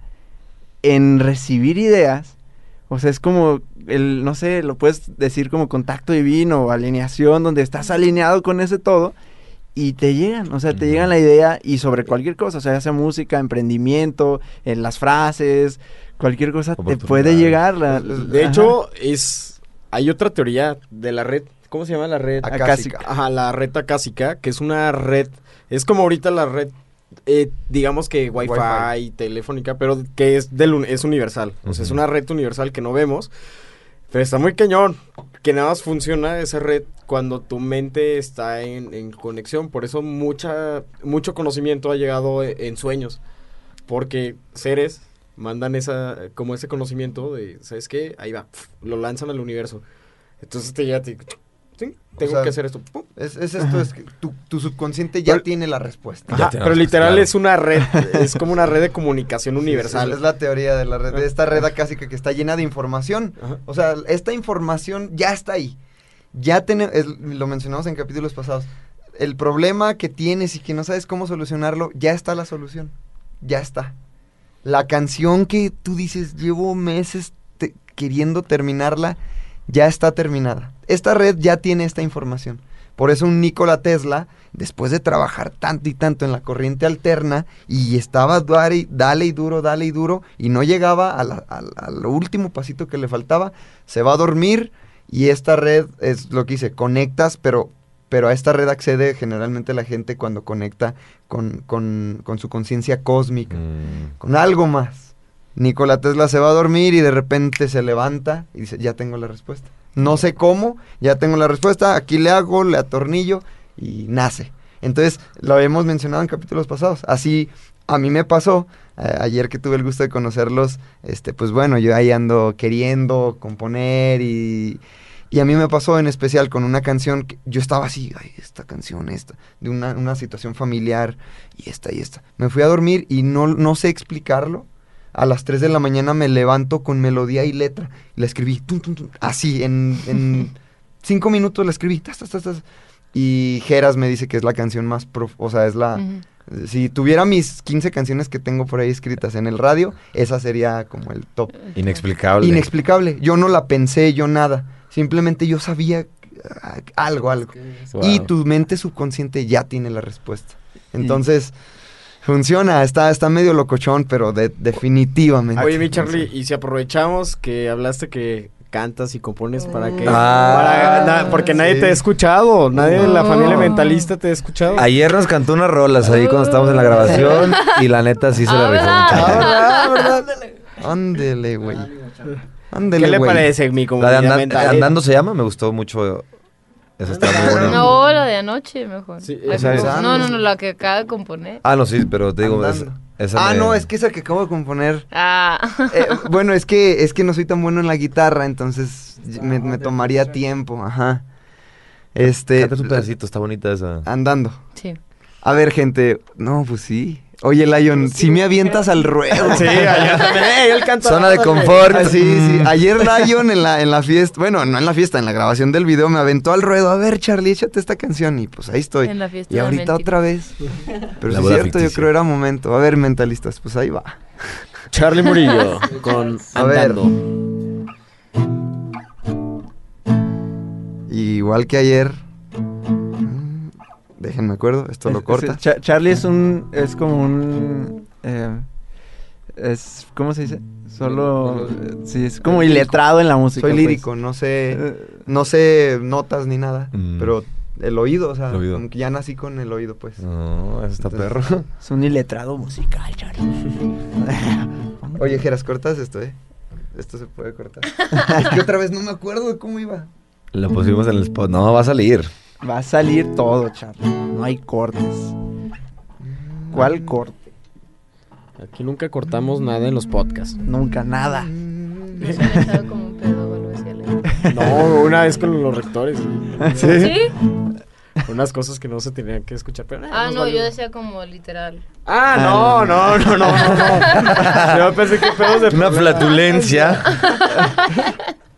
en recibir ideas, o sea, es como el, no sé, lo puedes decir como contacto divino o alineación, donde estás alineado con ese todo y te llegan, o sea, te llegan la idea y sobre cualquier cosa, o sea, ya sea música, emprendimiento, en las frases, cualquier cosa te puede llegar. la- De ajá. hecho, es hay otra teoría de la red. ¿Cómo se llama la red? Acásica. Ajá, la red acásica, que es una red. Es como ahorita la red. eh, digamos que Wi-Fi, Wi-Fi. telefónica, pero que es del es universal. O sea, es una red universal que no vemos. Pero está muy cañón. Que nada más funciona esa red cuando tu mente está en, en conexión. Por eso mucha, mucho conocimiento ha llegado e- en sueños. Porque seres mandan esa, como ese conocimiento de, ¿sabes qué? Ahí va, lo lanzan al universo. Entonces te llega, te, sí, tengo sea, que hacer esto. pum. Es, es esto, es que tu, tu subconsciente ya Pero- tiene la respuesta. Ya Ajá, tiene pero la literal respuesta, es una red, es como una red de comunicación [LAUGHS] Sí, universal. Es, es la teoría de la red, de esta red acásica que está llena de información. Ajá. O sea, esta información ya está ahí. Ya tenemos, lo mencionamos en capítulos pasados. El problema que tienes y que no sabes cómo solucionarlo, ya está la solución. Ya está. La canción que tú dices, llevo meses te- queriendo terminarla, ya está terminada. Esta red ya tiene esta información. Por eso un Nikola Tesla, después de trabajar tanto y tanto en la corriente alterna, y estaba dale, y- dale y duro, dale y duro, y no llegaba a a al último pasito que le faltaba, se va a dormir, y esta red es lo que dice, conectas, pero, pero a esta red accede generalmente la gente cuando conecta con, con- con su conciencia cósmica Mm. con algo más. Nikola Tesla se va a dormir y de repente se levanta y dice, ya tengo la respuesta. No sé cómo, ya tengo la respuesta, aquí le hago, le atornillo y nace. Entonces, lo hemos mencionado en capítulos pasados. Así a mí me pasó, eh, ayer que tuve el gusto de conocerlos, este, pues bueno, yo ahí ando queriendo componer y, y a mí me pasó en especial con una canción que yo estaba así, ay, esta canción, esta, de una, una situación familiar y esta y esta. Me fui a dormir y no, no sé explicarlo. A las 3 de la mañana me levanto con melodía y letra. Y la escribí, tum, tum, tum, así, en, en [LAUGHS] cinco minutos la escribí. tas, tas, tas, tas. Y Geras me dice que es la canción más prof o sea, es la... Si tuviera mis 15 canciones que tengo por ahí escritas en el radio, esa sería como el top. Inexplicable. Inexplicable. Yo no la pensé, yo nada. Simplemente yo sabía ah, algo, algo. Wow. Y tu mente subconsciente ya tiene la respuesta. Entonces, funciona. Está, está medio locochón, pero de- definitivamente. Oye, mi Charlie, y si aprovechamos que hablaste que cantas y compones para que... Ah. para- na- porque nadie Sí. te ha escuchado, nadie de la familia mentalista te ha escuchado. Ayer nos cantó unas rolas ahí cuando estábamos en la grabación y la neta sí se la Ah, rifó. ¿verdad? ¿verdad? ¿verdad? Ándele, güey. Ándele, ¿Qué le güey. parece mi La de comunidad mental? Andando se llama, me gustó mucho. Esa está muy buena. No, la de anoche mejor. Sí, esa es. comp- no, no, no, la que acaba de componer. Ah, no, sí, pero te digo, esa, esa Ah, me- no, es que esa que acabo de componer. Ah. Eh, [LAUGHS] bueno, es que es que no soy tan bueno en la guitarra, entonces me tomaría tiempo, ajá. Este, Cántate un pedacito, está bonita esa. andando. sí. A ver, gente, no, pues sí. Oye, Lion, si me avientas al ruedo. Sí, ayer también. ¡Ey, él canta! Zona de confort. Ah, sí, sí. Mm. Ayer Lion en la, en la fiesta, bueno, no en la fiesta, en la grabación del video me aventó al ruedo. A ver, Charlie, échate esta canción. Y pues ahí estoy. En la fiesta y ahorita otra vez. [LAUGHS] Pero La sí es cierto, yo creo era momento. A ver, mentalistas, pues ahí va. [LAUGHS] Charlie Murillo [LAUGHS] con A ver. Andando. Igual que ayer. Déjenme acuerdo, esto lo corta. es- Charlie es un. Es como un. eh, es. ¿Cómo se dice? Solo. eh, sí, es como iletrado en la música. Soy pues. lírico, no sé, no sé notas ni nada, Mm. pero el oído, o sea, El oído. como que ya nací con el oído, pues. No, esa está Entonces- perro. es un iletrado musical, Charlie. [LAUGHS] Oye, Geras, cortas esto, ¿eh? Esto se puede cortar. [LAUGHS] es que otra vez no me acuerdo de cómo iba. Lo pusimos en el spot. No, va a salir. Va a salir todo, Charlie. No hay cortes. ¿Cuál corte? Aquí nunca cortamos nada en los podcasts. Nunca, nada. No se han echado como un pedo o algo así. Ale. No, una vez con los rectores. ¿Sí? Unas cosas que no se tenían que escuchar. Pero, eh, Ah, no, valió. yo decía como literal. Ah, no, no, no, no, no, no. [LAUGHS] Yo pensé que pedos de Una flatulencia. [LAUGHS]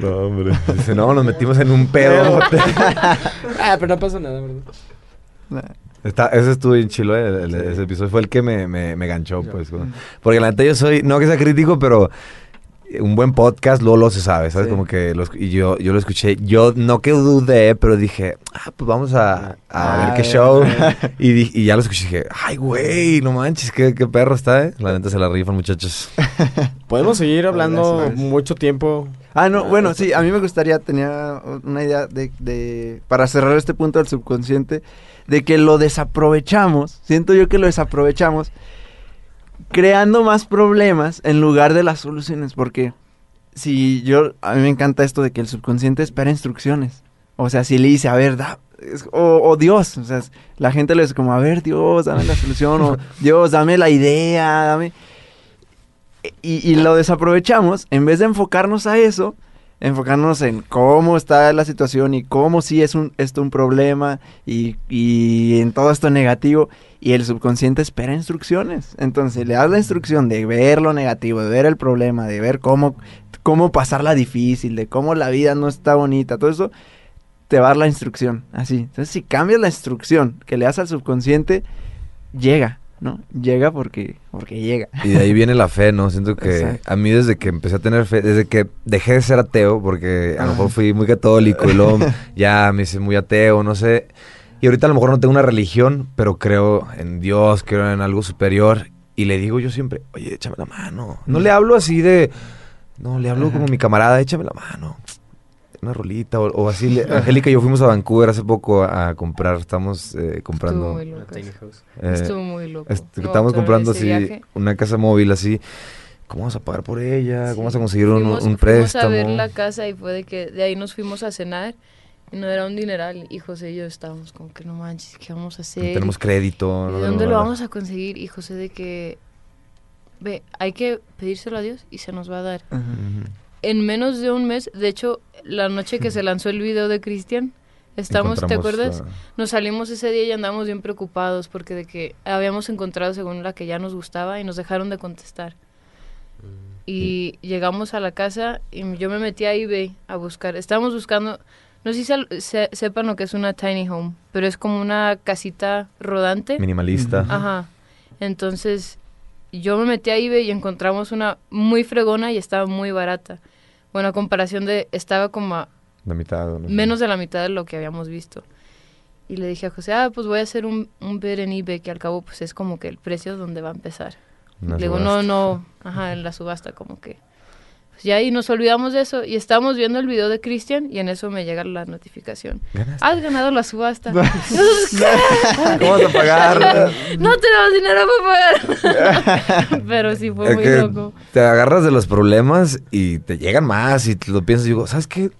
No, hombre. [LAUGHS] Dice, no, nos metimos en un pedo. [LAUGHS] Ah, pero no pasó nada, ¿verdad? Está, ese estuvo bien chilo, eh, el- ese episodio fue el que me, me, me ganchó, pues. Porque la neta yo soy, no que sea crítico, pero un buen podcast, Lolo se sabe, ¿sabes? Sí. Como que lo esc- y yo, yo lo escuché. Yo no que dudé, pero dije, ah, pues vamos a, a Ah, ver qué eh. show. y, di- y ya lo escuché y dije, ay, güey, no manches, qué, qué perro está, ¿eh? La neta se la rifan, muchachos. [LAUGHS] Podemos seguir hablando Gracias. mucho tiempo. Ah, no, bueno, sí, a mí me gustaría, tenía una idea de, de, para cerrar este punto del subconsciente, de que lo desaprovechamos, siento yo que lo desaprovechamos, creando más problemas en lugar de las soluciones, porque si yo, a mí me encanta esto de que el subconsciente espera instrucciones, o sea, si le dice, a ver, da, es- o, o Dios, o sea, la gente le dice como, a ver, Dios, dame la solución, o [LAUGHS] Dios, dame la idea, dame... Y, y lo desaprovechamos, en vez de enfocarnos a eso, enfocarnos en cómo está la situación y cómo sí es un, esto un problema y, y en todo esto negativo. Y el subconsciente espera instrucciones. Entonces le das la instrucción de ver lo negativo, de ver el problema, de ver cómo, cómo pasarla difícil, de cómo la vida no está bonita, todo eso te va a dar la instrucción. Así. Entonces si cambias la instrucción que le das al subconsciente, llega, ¿no? Llega porque, porque llega. Y de ahí viene la fe, ¿no? Siento que Exacto. a mí desde que empecé a tener fe, desde que dejé de ser ateo, porque a lo mejor fui muy católico y luego [LAUGHS] ya me hice muy ateo, no sé. Y ahorita a lo mejor no tengo una religión, pero creo en Dios, creo en algo superior. Y le digo yo siempre, oye, échame la mano. No le hablo así de... No, le hablo como mi camarada, échame la mano. Una rolita o, o así. Angélica y yo fuimos a Vancouver hace poco a, a comprar, estamos eh, comprando... Estuvo muy loco. Eh, Estuvo muy loco. No, estamos comprando así viaje. una casa móvil así. ¿Cómo vamos a pagar por ella? ¿Cómo vamos a conseguir un, Fuimos- un Fuimos préstamo? a ver la casa y fue de que de ahí nos fuimos a cenar y no era un dineral. Y José y yo estábamos como que no manches, ¿qué vamos a No hacer? tenemos crédito. ¿Y no de tenemos dónde lo vamos a conseguir? Y José de que, ve, hay que pedírselo a Dios y se nos va a dar. Ujú. En menos de un mes, de hecho, la noche que se lanzó el video de Cristian, estamos, ¿te acuerdas? ah, Nos salimos ese día y andamos bien preocupados porque de que habíamos encontrado según la que ya nos gustaba y nos dejaron de contestar. Y llegamos a la casa y yo me metí a eBay a buscar. Estábamos buscando, no sé si se- sepan lo que es una tiny home, pero es como una casita rodante. Minimalista. Ajá. Entonces, yo me metí a eBay y encontramos una muy fregona y estaba muy barata. Bueno, a comparación de, estaba como a La mitad. no sé. menos de la mitad de lo que habíamos visto. Y le dije a José, ah, pues voy a hacer un, un bid en eBay, que al cabo pues es como que el precio donde va a empezar. Le digo, no, no, [LAUGHS] ajá, en la subasta como que... Pues ya ahí nos olvidamos de eso y estábamos viendo el video de Cristian y en eso me llega la notificación. Ganaste. Has ganado la subasta. [LAUGHS] ¿qué? ¿Cómo vas a pagar? [LAUGHS] no tenemos dinero para pagar. [LAUGHS] Pero sí fue Es muy loco. te agarras de los problemas y te llegan más y te lo piensas y digo, ¿sabes qué?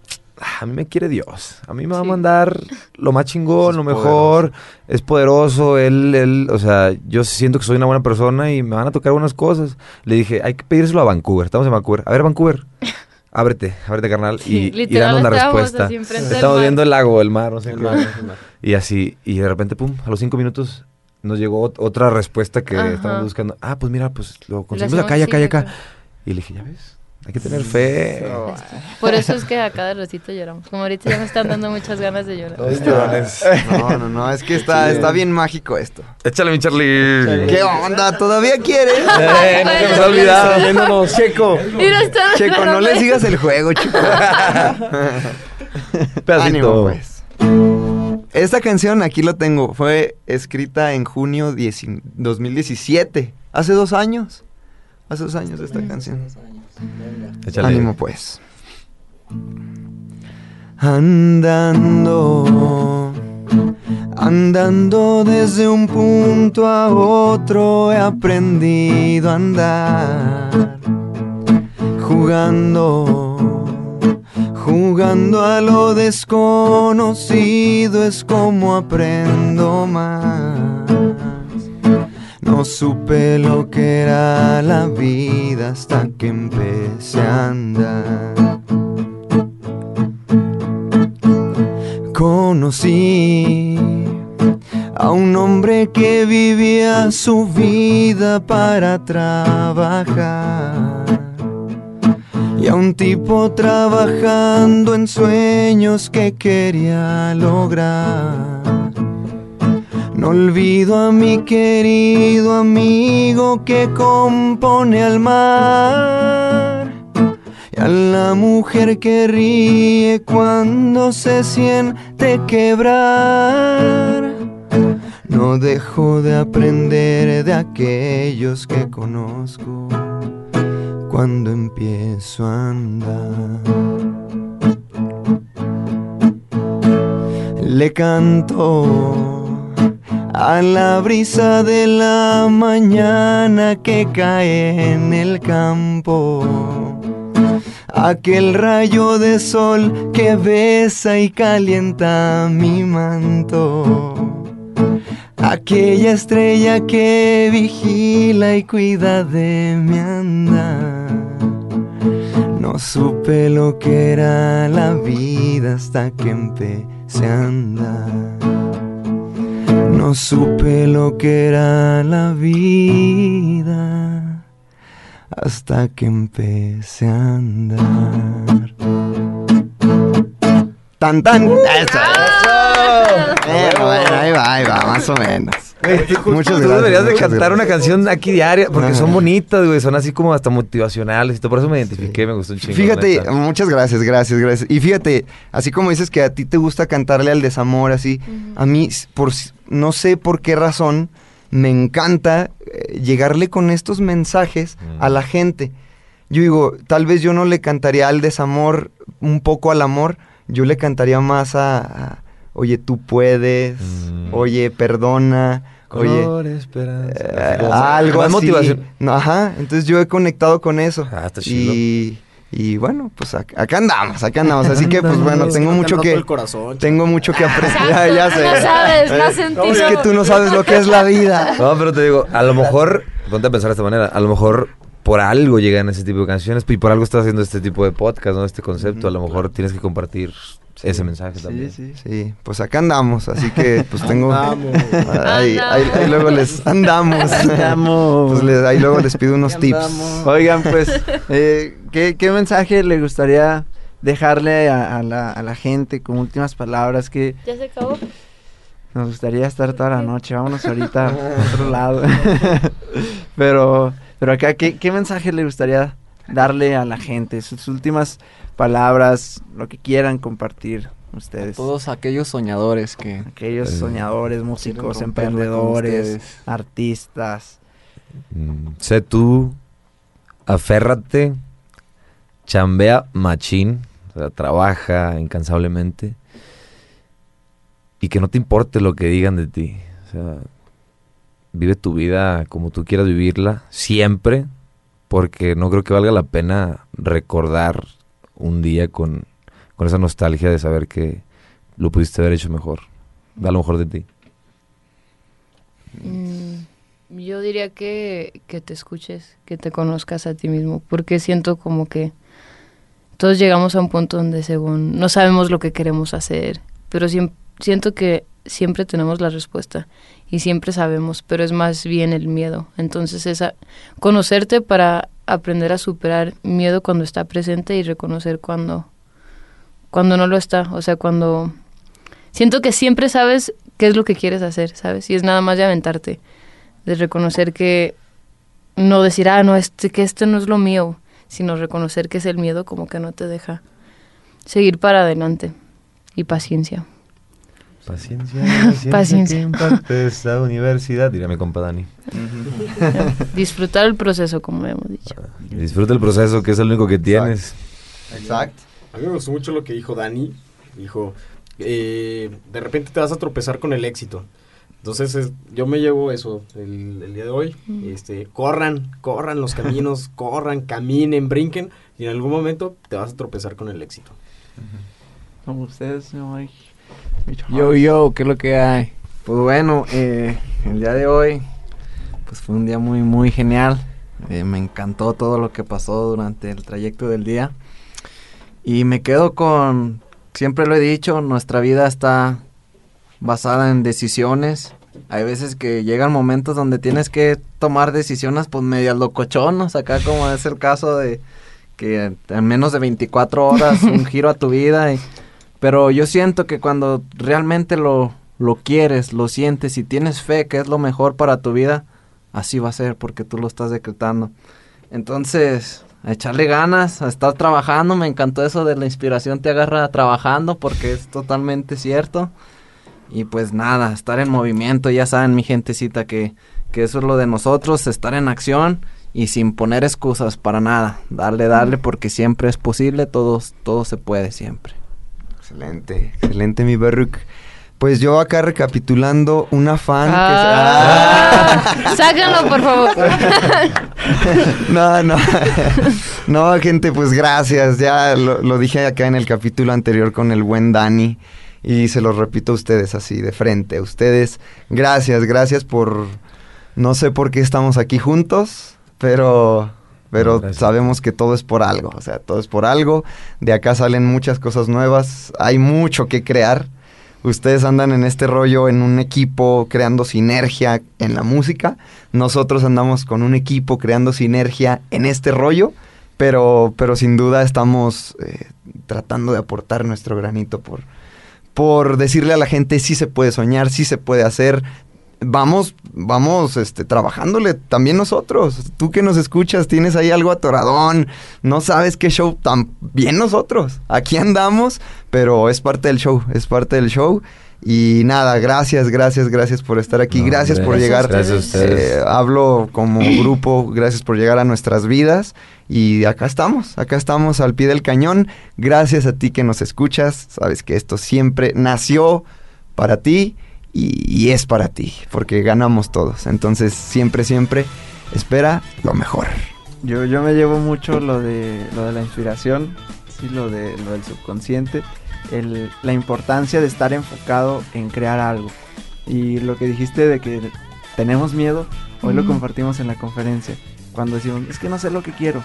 Ah, A mí me quiere Dios. A mí me va a mandar lo más chingón, Es lo mejor. poderoso. Es poderoso. Él, él, o sea, yo siento que soy una buena persona y me van a tocar buenas cosas. Le dije, hay que pedírselo a Vancouver. Estamos en Vancouver. A ver, Vancouver. Ábrete, ábrete, carnal. Sí, Y, [LAUGHS] y danos la respuesta. Estamos viendo el lago, el mar, no sé El qué. mar, el mar. Y así, y de repente, pum, a los cinco minutos nos llegó ot- otra respuesta que Ajá. estábamos buscando. Ah, pues mira, pues lo conseguimos acá y acá y acá. Y le dije, ya ves, hay que tener fe. Por eso es que a cada ratito lloramos. Como ahorita ya me están dando muchas ganas de llorar. No, no, no, es que está, está bien mágico esto. Échale, mi Charlie. ¿Qué onda? ¿Todavía quieres? Eh, no se me ha olvidado. Yéndonos, Checo. Checo, no le sigas el juego, chico. [LAUGHS] Pedacito. Ánimo, pues. Esta canción, aquí lo tengo, fue escrita en junio 10 2017. Hace dos años. Hace dos años esta canción. Ánimo, pues. Andando, andando desde un punto a otro he aprendido a andar. Jugando, jugando a lo desconocido es como aprendo más. No supe lo que era la vida hasta que empecé a andar. Conocí a un hombre que vivía su vida para trabajar. Y a un tipo trabajando en sueños que quería lograr. No olvido a mi querido amigo que compone al mar. y a la mujer que ríe cuando se siente quebrar. No dejo de aprender de aquellos que conozco cuando empiezo a andar. Le canto a la brisa de la mañana que cae en el campo. Aquel rayo de sol que besa y calienta mi manto. Aquella estrella que vigila y cuida de mi andar. No supe lo que era la vida hasta que empecé a andar. No supe lo que era la vida hasta que empecé a andar. Tan tan. Eso, eso. Bueno, bueno, ahí va, ahí va, más o menos. Muchas Tú gracias. deberías de cantar gracias. una canción aquí diaria, porque son bonitas, güey, son así como hasta motivacionales. y todo, Por eso me identifiqué, me gustó un chingo. Fíjate, neta. muchas gracias, gracias, gracias. Y fíjate, así como dices que a ti te gusta cantarle al desamor, así, a mí, por, no sé por qué razón, me encanta eh, llegarle con estos mensajes a la gente. Yo digo, tal vez yo no le cantaría al desamor un poco al amor, yo le cantaría más a, a, oye, tú puedes, oye, perdona, oye, esperanza. eh, algo más así. motivación. No, ajá, entonces yo he conectado con eso. Ah, está chido. y, y bueno, pues ac- acá andamos, acá andamos. Así que, pues bueno, tengo mucho que. el corazón, tengo mucho que aprender. [LAUGHS] Ya, [LAUGHS] ya sé. No sabes, no sentido. Es que tú no sabes lo que es la vida. No, pero te digo, a lo mejor, ponte a pensar de esta manera, a lo mejor por algo llegan ese tipo de canciones y por algo estás haciendo este tipo de podcast, ¿no? Este concepto, a lo mejor tienes que compartir ese mensaje también. Sí, sí, pues acá andamos, así que pues tengo. Andamos. Ahí, ahí- ahí luego les [LAUGHS] andamos. Andamos. Pues les- ahí luego les pido unos tips. Oigan, pues, eh, ¿qué, qué mensaje le gustaría dejarle a, a la, a la gente con últimas palabras? Que ¿Ya se acabó? nos gustaría estar toda la noche. Vámonos ahorita a [LAUGHS] otro lado. [LAUGHS] pero, pero acá, ¿qué, ¿qué mensaje le gustaría darle a la gente? Sus últimas palabras, lo que quieran compartir ustedes. Todos aquellos soñadores que Aquellos Eh, soñadores, músicos, emprendedores, artistas. Mm, sé tú, aférrate, chambea machín, o sea, trabaja incansablemente y que no te importe lo que digan de ti. O sea, vive tu vida como tú quieras vivirla, siempre, porque no creo que valga la pena recordar un día con, con esa nostalgia de saber que lo pudiste haber hecho mejor. Da lo mejor de ti. Mm, yo diría que, que te escuches, que te conozcas a ti mismo, porque siento como que todos llegamos a un punto donde según no sabemos lo que queremos hacer, pero siento que siempre tenemos la respuesta y siempre sabemos, pero es más bien el miedo. Entonces es conocerte para aprender a superar miedo cuando está presente y reconocer cuando cuando no lo está, o sea, cuando siento que siempre sabes qué es lo que quieres hacer, ¿sabes? Y es nada más de aventarte, de reconocer que no decir, ah, no, este, que este no es lo mío, sino reconocer que es el miedo como que no te deja seguir para adelante y paciencia. [LAUGHS] Paciencia, Paciencia. que imparte esta universidad, diría mi compa Dani. [LAUGHS] Disfrutar el proceso, como hemos dicho. Disfruta el proceso, que es el único que tienes. Exacto. A mí me gustó mucho lo que dijo Dani. Dijo, eh, de repente te vas a tropezar con el éxito. Entonces es- yo me llevo eso el, el día de hoy. Este, corran, corran los caminos, [LAUGHS] corran, caminen, brinquen y en algún momento te vas a tropezar con el éxito. Como ustedes, no hay. Yo, yo, ¿qué es lo que hay? Pues bueno, eh, el día de hoy, pues fue un día muy, muy genial. Eh, me encantó todo lo que pasó durante el trayecto del día. Y me quedo con, siempre lo he dicho, nuestra vida está basada en decisiones. Hay veces que llegan momentos donde tienes que tomar decisiones pues medias locochonas, acá como es el caso de que en menos de 24 horas [LAUGHS] un giro a tu vida. y- pero yo siento que cuando realmente lo, lo quieres, lo sientes y tienes fe que es lo mejor para tu vida, así va a ser porque tú lo estás decretando. Entonces, a echarle ganas, a estar trabajando. Me encantó eso de la inspiración te agarra trabajando porque es totalmente cierto. Y pues nada, estar en movimiento, ya saben mi gentecita que, que eso es lo de nosotros, estar en acción y sin poner excusas para nada. Darle, darle porque siempre es posible, todo, todo se puede siempre. Excelente, excelente mi Baruch. Pues yo acá recapitulando, una fan Ah. Sáquenlo, por favor. [LAUGHS] no, no. no, gente, pues gracias. Ya lo, lo dije acá en el capítulo anterior con el buen Dani. Y se lo repito a ustedes así, de frente. A ustedes, gracias, gracias por... No sé por qué estamos aquí juntos, pero... Pero Gracias. sabemos que todo es por algo, o sea, todo es por algo. De acá salen muchas cosas nuevas, hay mucho que crear. Ustedes andan en este rollo en un equipo creando sinergia en la música. Nosotros andamos con un equipo creando sinergia en este rollo. Pero, pero sin duda estamos eh, tratando de aportar nuestro granito por, por decirle a la gente sí se puede soñar, sí se puede hacer. Vamos, vamos, este, trabajándole también nosotros. Tú que nos escuchas, tienes ahí algo atoradón, no sabes qué show, también nosotros. Aquí andamos, pero es parte del show, es parte del show. Y nada, gracias, gracias, gracias por estar aquí, No, gracias por llegar. gracias a ustedes. Eh, hablo como [CLEARS THROAT] grupo, gracias por llegar a nuestras vidas. Y acá estamos, acá estamos al pie del cañón. Gracias a ti que nos escuchas. Sabes que esto siempre nació para ti y, y es para ti, porque ganamos todos. Entonces, siempre, siempre espera lo mejor. Yo, yo me llevo mucho lo de, lo de la inspiración, sí, lo, de, lo del subconsciente, el- la importancia de estar enfocado en crear algo. Y lo que dijiste de que tenemos miedo, hoy lo compartimos en la conferencia. Cuando decimos, es que no sé lo que quiero,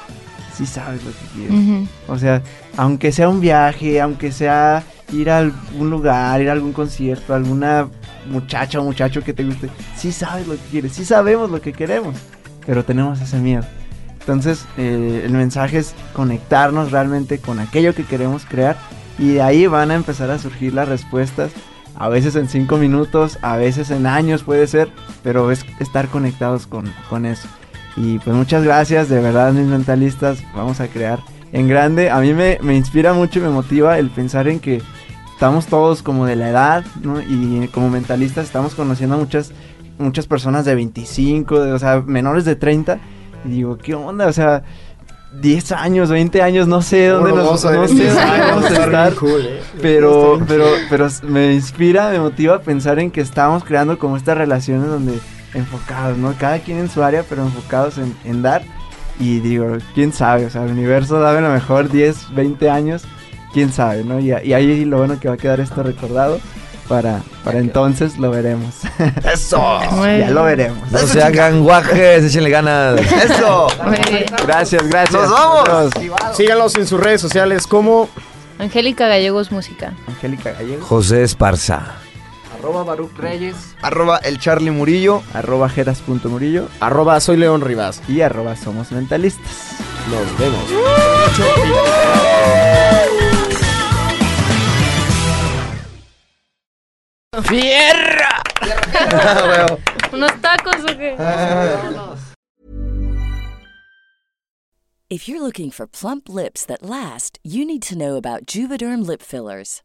sí sabes lo que quieres. O sea, aunque sea un viaje, aunque sea ir a algún lugar, ir a algún concierto, alguna muchacha o muchacho que te guste, sí sabes lo que quieres, sí sabemos lo que queremos, pero tenemos ese miedo. Entonces, eh, el mensaje es conectarnos realmente con aquello que queremos crear y de ahí van a empezar a surgir las respuestas. A veces en cinco minutos, a veces en años puede ser, pero es estar conectados con, con eso. Y pues muchas gracias, de verdad mis mentalistas, vamos a crear en grande. A mí me, me inspira mucho y me motiva el pensar en que estamos todos como de la edad, ¿no? Y como mentalistas estamos conociendo a muchas, muchas personas de 25, de, o sea, menores de 30. Y digo, ¿qué onda? O sea, 10 años, 20 años, no sé dónde nos, no sé vamos a estar. ¿eh? Pero, pero, pero me inspira, me motiva a pensar en que estamos creando como estas relaciones donde enfocados, ¿no? Cada quien en su área, pero enfocados en, en dar. Y digo, quién sabe, o sea, el universo dame a lo mejor 10, 20 años, quién sabe, ¿no? Y, ahí lo bueno que va a quedar esto recordado. Para, para entonces lo veremos. [LAUGHS] ¡Eso! Ya lo veremos. No se hagan guajes, échenle ganas. ¡Eso! [LAUGHS] Gracias, gracias. ¡Nos vamos! Síganlos en sus redes sociales como Angélica Gallegos Música. Angélica Gallego. José Esparza. Arroba Baruch Reyes. Arroba el Charlie Murillo. Arroba jeras.murillo. arroba soy León Rivas. Y arroba somos mentalistas. Nos vemos. [LAUGHS] ¡Fierra! [LAUGHS] ¿Unos tacos o qué? Ah, ah, ah. If you're looking for plump lips that last, you need to know about Juvederm lip fillers.